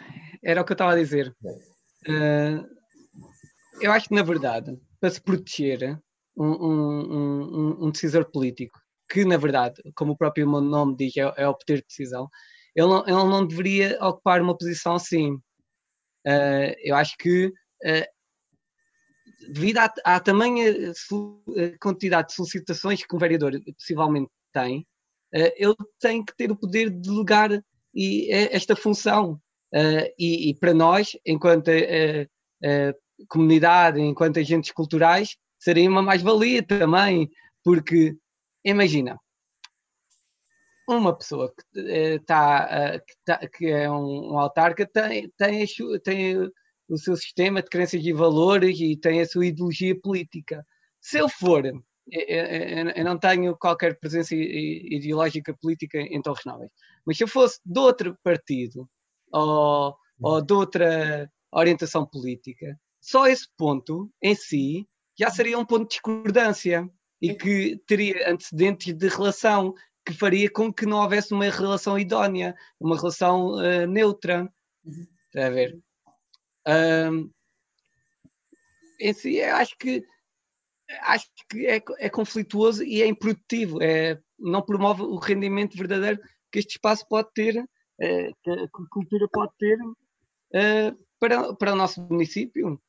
era o que eu estava a dizer. Uh, eu acho que, na verdade, para se proteger um, um, decisor político que na verdade, como o próprio nome diz, é, é o poder de decisão, ele não, ele não deveria ocupar uma posição assim. Uh, eu acho que, uh, devido à, à tamanha quantidade de solicitações que um vereador possivelmente tem, uh, ele tem que ter o poder de delegar e, esta função. E, e, para nós, enquanto comunidade, enquanto agentes culturais, seria uma mais-valia também, porque imagina, uma pessoa que está eh, que, tá, que, é um, um autarca tem, tem, tem o seu sistema de crenças e valores e tem a sua ideologia política. Se eu for, eu, eu, eu não tenho qualquer presença ideológica política em Torres Novas, mas se eu fosse de outro partido ou, ou de outra orientação política, só esse ponto em si já seria um ponto de discordância e que teria antecedentes de relação que faria com que não houvesse uma relação idónea, uma relação uh, neutra. Uhum. Está a ver? Um, em si, acho que acho que é, é conflituoso e é improdutivo, é, não promove o rendimento verdadeiro que este espaço pode ter, é, que a cultura pode ter é, para, para o nosso município.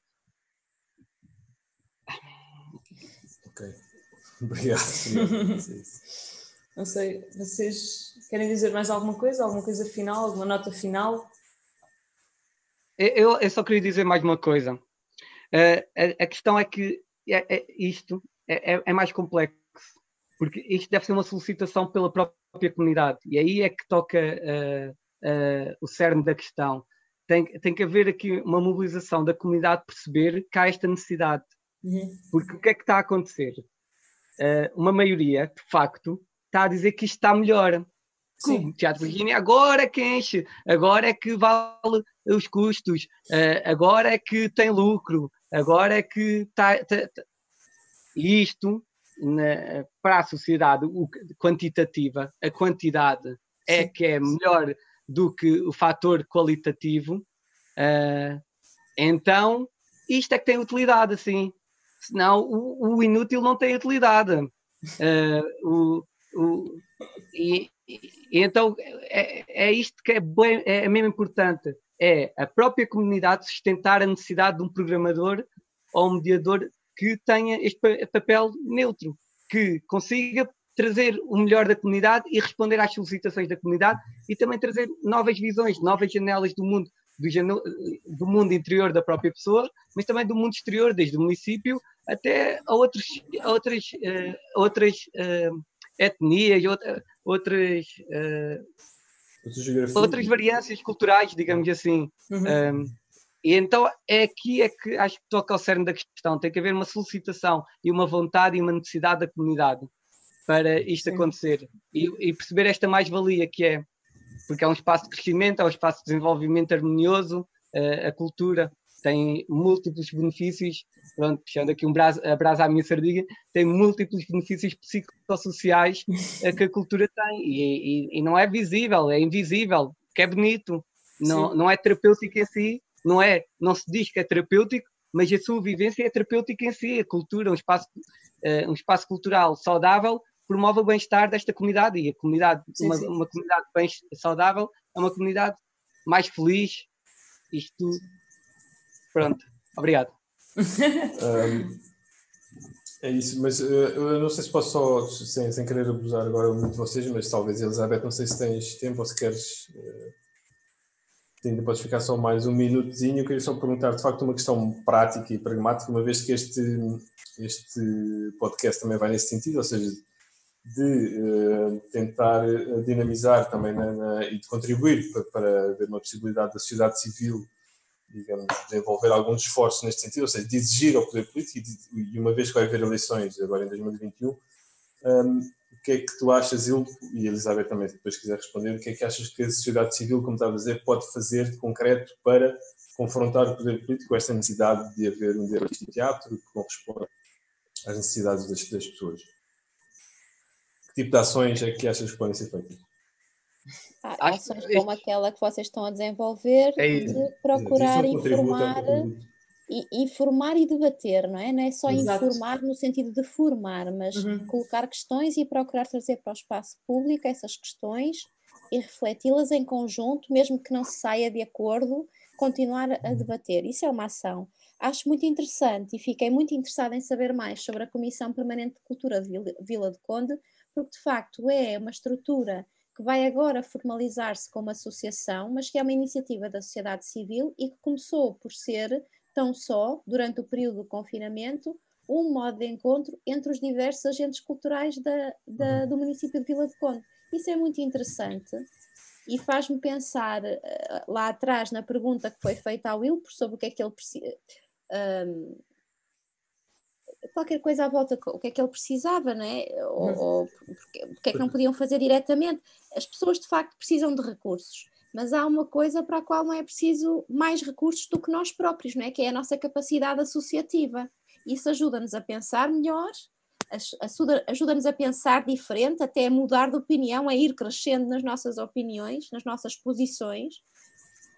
Obrigado. Não sei, vocês querem dizer mais alguma coisa? Alguma coisa final? Alguma nota final? Eu, eu só queria dizer mais uma coisa. Uh, a, a, questão é que é, é, isto é, é, é, mais complexo, porque isto deve ser uma solicitação pela própria comunidade, e aí é que toca uh, uh, o cerne da questão. Tem, tem que haver aqui uma mobilização da comunidade perceber que há esta necessidade. Uhum. Porque o que é que está a acontecer? uh, uma maioria, de facto, está a dizer que isto está melhor. Sim. O Teatro Virgínia agora é que enche, agora é que vale os custos, uh, agora é que tem lucro, agora é que está. Tá, tá. Isto, na, para a sociedade o, quantitativa, a quantidade é Sim. que é melhor do que o fator qualitativo, uh, então isto é que tem utilidade, assim senão o, o inútil não tem utilidade. Uh, o, o, e, e, então é, é isto que é, bem, é mesmo importante, é a própria comunidade sustentar a necessidade de um programador ou um mediador que tenha este papel neutro, que consiga trazer o melhor da comunidade e responder às solicitações da comunidade e também trazer novas visões, novas janelas do mundo, do, do mundo interior da própria pessoa, mas também do mundo exterior, desde o município até a, outros, a outras, uh, outras uh, etnias, outra, outras, uh, outras variâncias culturais, digamos assim. Uhum. Um, e então é aqui é que acho que toca ao cerne da questão. Tem que haver uma solicitação e uma vontade e uma necessidade da comunidade para isto Sim. acontecer e, e, perceber esta mais-valia que é, porque é um espaço de crescimento, é um espaço de desenvolvimento harmonioso, a cultura tem múltiplos benefícios, pronto, puxando aqui um braço, a brasa à minha sardinha, tem múltiplos benefícios psicossociais uh, que a cultura tem. E, e, e, não é visível, é invisível, que é bonito, não, não é terapêutico em si, não é, não se diz que é terapêutico, mas a sua vivência é terapêutica em si, a cultura, um espaço, uh, um espaço cultural saudável promove o bem-estar desta comunidade e a comunidade, sim, uma, sim. uma, comunidade bem saudável é uma comunidade mais feliz. Isto, pronto, obrigado. um, é isso, mas uh, eu não sei se posso só, sem, sem querer abusar agora muito de vocês, mas talvez Elizabeth, não sei se tens tempo ou se queres. Uh, ainda podes ficar só mais um minutozinho. Eu queria só perguntar, de facto, uma questão prática e pragmática, uma vez que este, este podcast também vai nesse sentido, ou seja, de uh, tentar eh, dinamizar também na, e de contribuir para, para haver uma possibilidade da sociedade civil, digamos, desenvolver alguns esforços neste sentido, ou seja, de exigir ao poder político, e, uma vez que vai haver eleições agora em 2021, um, ehm, o que é que tu achas, e Elizabeth também, depois quiser responder, o que é que achas que a sociedade civil, como estava a dizer, pode fazer de concreto para confrontar o poder político com esta necessidade de haver um direito de teatro que corresponda às necessidades das, das pessoas? Tipo de ações é que achas que podem ser feitas? Ah, ações como aquela que vocês estão a desenvolver, é de procurar é informar, e, informar e debater, não é? Não é só Exato. informar no sentido de formar, mas uhum. colocar questões e procurar trazer para o espaço público essas questões e refleti-las em conjunto, mesmo que não se saia de acordo, continuar a uhum. debater. Isso é uma ação. Acho muito interessante e fiquei muito interessada em saber mais sobre a Comissão Permanente de Cultura de Vila de Conde, porque de facto é uma estrutura que vai agora formalizar-se como associação, mas que é uma iniciativa da sociedade civil e que começou por ser tão só, durante o período do confinamento, um modo de encontro entre os diversos agentes culturais da, da, uhum. do município de Vila de Conde. Isso é muito interessante e faz-me pensar uh, lá atrás na pergunta que foi feita ao Wilpor sobre o que é que ele precisa. Um, qualquer coisa à volta, o que é que ele precisava, não é? Ou, uhum. ou porque, porque é que não podiam fazer diretamente. As pessoas de facto precisam de recursos, mas há uma coisa para a qual não é preciso mais recursos do que nós próprios, não é? Que é a nossa capacidade associativa. Isso ajuda-nos a pensar melhor, ajuda-nos a pensar diferente, até a mudar de opinião, a ir crescendo nas nossas opiniões, nas nossas posições.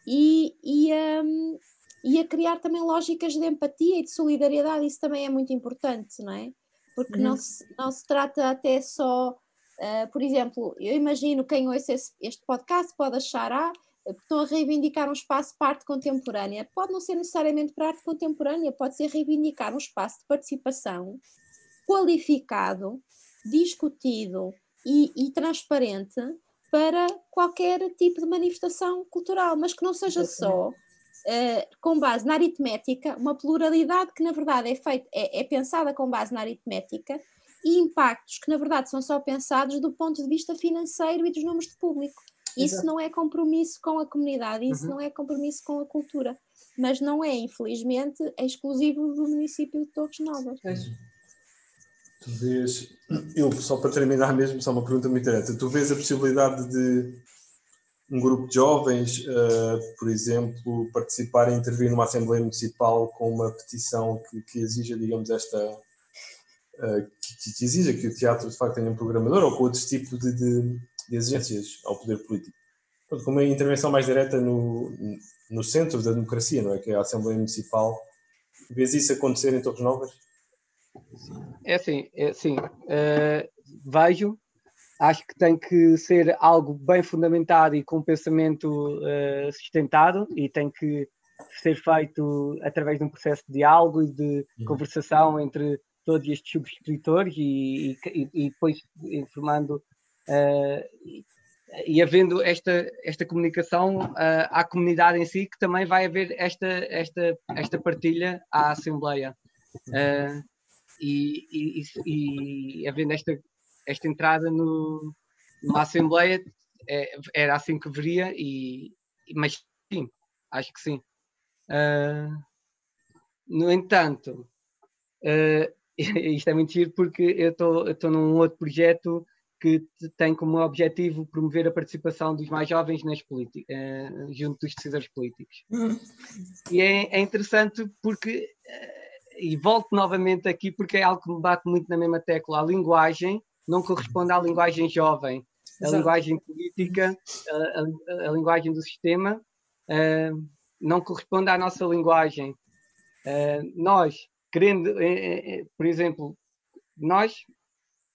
E, e, um, e a criar também lógicas de empatia e de solidariedade, isso também é muito importante, não é? Porque uhum. não, se, não se trata até só, uh, por exemplo, eu imagino quem ouça esse, este podcast pode achar, ah, estão a reivindicar um espaço para arte contemporânea. Pode não ser necessariamente para arte contemporânea, pode ser reivindicar um espaço de participação qualificado, discutido e, e transparente para qualquer tipo de manifestação cultural, mas que não seja só uh, com base na aritmética, uma pluralidade que na verdade é, feita, é, é pensada com base na aritmética e impactos que na verdade são só pensados do ponto de vista financeiro e dos números de público. Isso Exato. não é compromisso com a comunidade, isso uhum. não é compromisso com a cultura, mas não é, infelizmente, é exclusivo do município de Torres Novas. É tu vês, eu só para terminar mesmo, só uma pergunta muito direta, tu vês a possibilidade de um grupo de jovens, uh, por exemplo, participar e intervir numa Assembleia Municipal com uma petição que, que exija, digamos, esta. Uh, que, que, exija que o teatro de facto tenha um programador ou com outros tipos de, de, de exigências ao poder político. Portanto, com uma intervenção mais direta no, no centro da democracia, não é? Que é a Assembleia Municipal. Vês isso acontecer em Torres Novas? É assim, é assim. Uh, vejo, acho que tem que ser algo bem fundamentado e com pensamento uh, sustentado e tem que ser feito através de um processo de diálogo e de uhum. conversação entre todos estes subscritores e, e, e depois informando uh, e havendo esta, esta comunicação uh, à comunidade em si, que também vai haver esta, esta, esta partilha à Assembleia. Uh, e, e, e, havendo esta, esta entrada no, numa Assembleia, é, era assim que veria, e, mas sim, acho que sim. Uh, no entanto, isto é muito giro porque eu estou num outro projeto que tem como objetivo promover a participação dos mais jovens nas uh, junto dos decisores políticos. Uhum. E é, é, interessante porque, uh, e volto novamente aqui porque é algo que me bate muito na mesma tecla, a linguagem não corresponde à linguagem jovem, a Exato. linguagem política, a, a, a, linguagem do sistema uh, não corresponde à nossa linguagem. nós, querendo, por exemplo, nós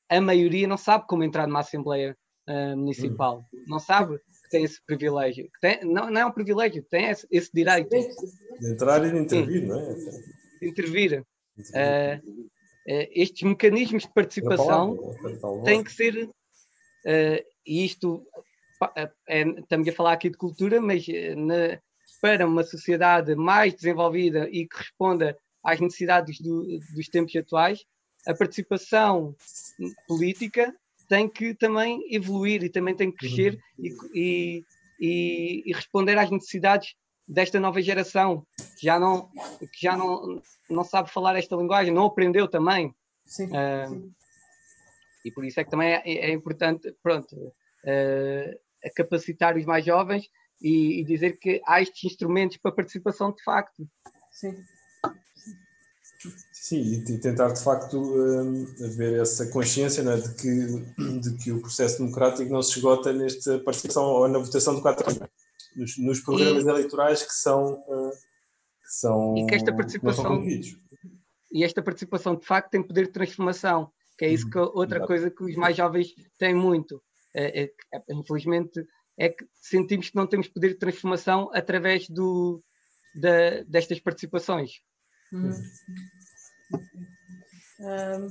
a maioria não sabe como entrar numa Assembleia uh, Municipal, uhum. não sabe que tem esse privilégio. Tem, não, não é um privilégio, tem esse, esse direito. De entrar e de intervir, Sim. não é? De intervir. Uh, uh, estes mecanismos de participação palavra, têm que ser, e isto é, estamos a falar aqui de cultura, mas na, para uma sociedade mais desenvolvida e que responda às necessidades do, dos tempos atuais, a participação política tem que também evoluir e também tem que crescer uhum. e, e, e, responder às necessidades desta nova geração que já não que já não, não sabe falar esta linguagem, não aprendeu também. Sim, uh, sim. E por isso é que também é, é importante, pronto, uh, capacitar os mais jovens e, e, dizer que há estes instrumentos para participação de facto. Sim. Sim, e tentar de facto hum, haver essa consciência é, de, que, de que o processo democrático não se esgota nesta participação ou na votação do 4 anos, nos, nos programas e, eleitorais que são, hum, que são. E que esta participação. E esta participação de facto tem poder de transformação, que é isso que outra Exato. coisa que os mais jovens têm muito. É, é, é, infelizmente é que sentimos que não temos poder de transformação através do, da, destas participações. Uhum. Um,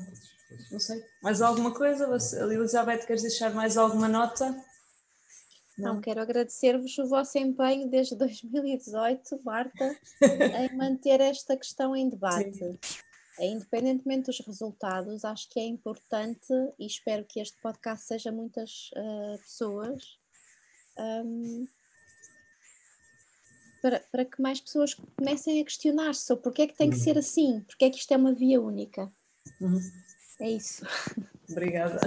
não sei. Mais alguma coisa? Elizabeth, queres deixar mais alguma nota? Não, quero agradecer-vos o vosso empenho desde 2018, Marta, em manter esta questão em debate. Sim. Independentemente dos resultados, acho que é importante e espero que este podcast seja muitas uh, pessoas um, para, para que mais pessoas comecem a questionar-se sobre porque é que tem que ser uhum. assim, porque é que isto é uma via única. Uhum. É isso. Obrigada.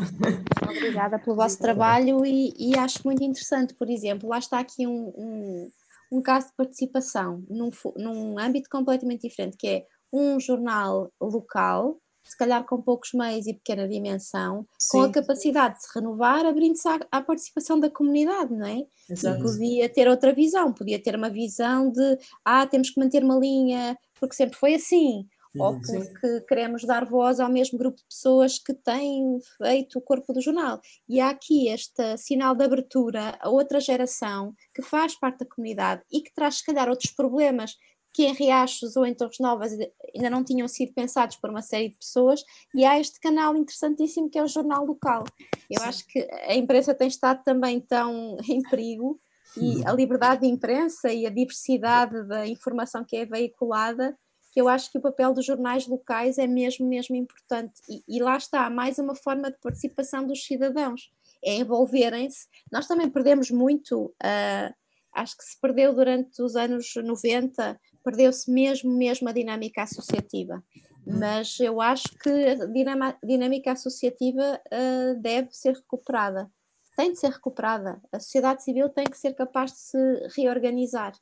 Obrigada pelo vosso trabalho e, e, acho muito interessante, por exemplo, lá está aqui um, um, um caso de participação num, num âmbito completamente diferente, que é um jornal local se calhar com poucos meios e pequena dimensão, Sim. com a capacidade de se renovar, abrindo-se à, à, participação da comunidade, não é? Exato. Podia ter outra visão, podia ter uma visão de, ah, temos que manter uma linha, porque sempre foi assim, ou porque queremos dar voz ao mesmo grupo de pessoas que têm feito o corpo do jornal. E há aqui este sinal de abertura a outra geração que faz parte da comunidade e que traz, se calhar, outros problemas que em Riachos ou em Torres Novas ainda não tinham sido pensados por uma série de pessoas, e há este canal interessantíssimo que é o jornal local. Eu Sim. acho que a imprensa tem estado também tão em perigo, e a liberdade de imprensa e a diversidade da informação que é veiculada, que eu acho que o papel dos jornais locais é mesmo, mesmo importante. E, e lá está, mais uma forma de participação dos cidadãos, é envolverem-se. Nós também perdemos muito. Uh, acho que se perdeu durante os anos 90 perdeu-se mesmo, mesmo a dinâmica associativa. Uhum. Mas eu acho que a dinâmica associativa uh, deve ser recuperada. Tem de ser recuperada. A sociedade civil tem que ser capaz de se reorganizar.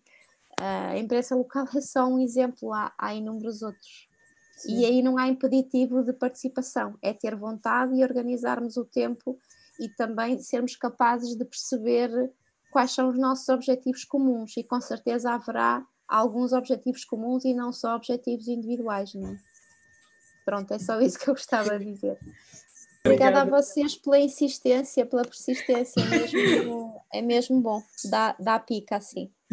A imprensa local é só um exemplo, há, há inúmeros outros. Sim. E aí não há impeditivo de participação, é ter vontade e organizarmos o tempo e também sermos capazes de perceber quais são os nossos objetivos comuns e com certeza haverá alguns objetivos comuns e não só objetivos individuais, não é? Pronto, é só isso que eu gostava de dizer. Obrigada a vocês pela insistência, pela persistência, é mesmo, é mesmo bom, dá, dá pica assim.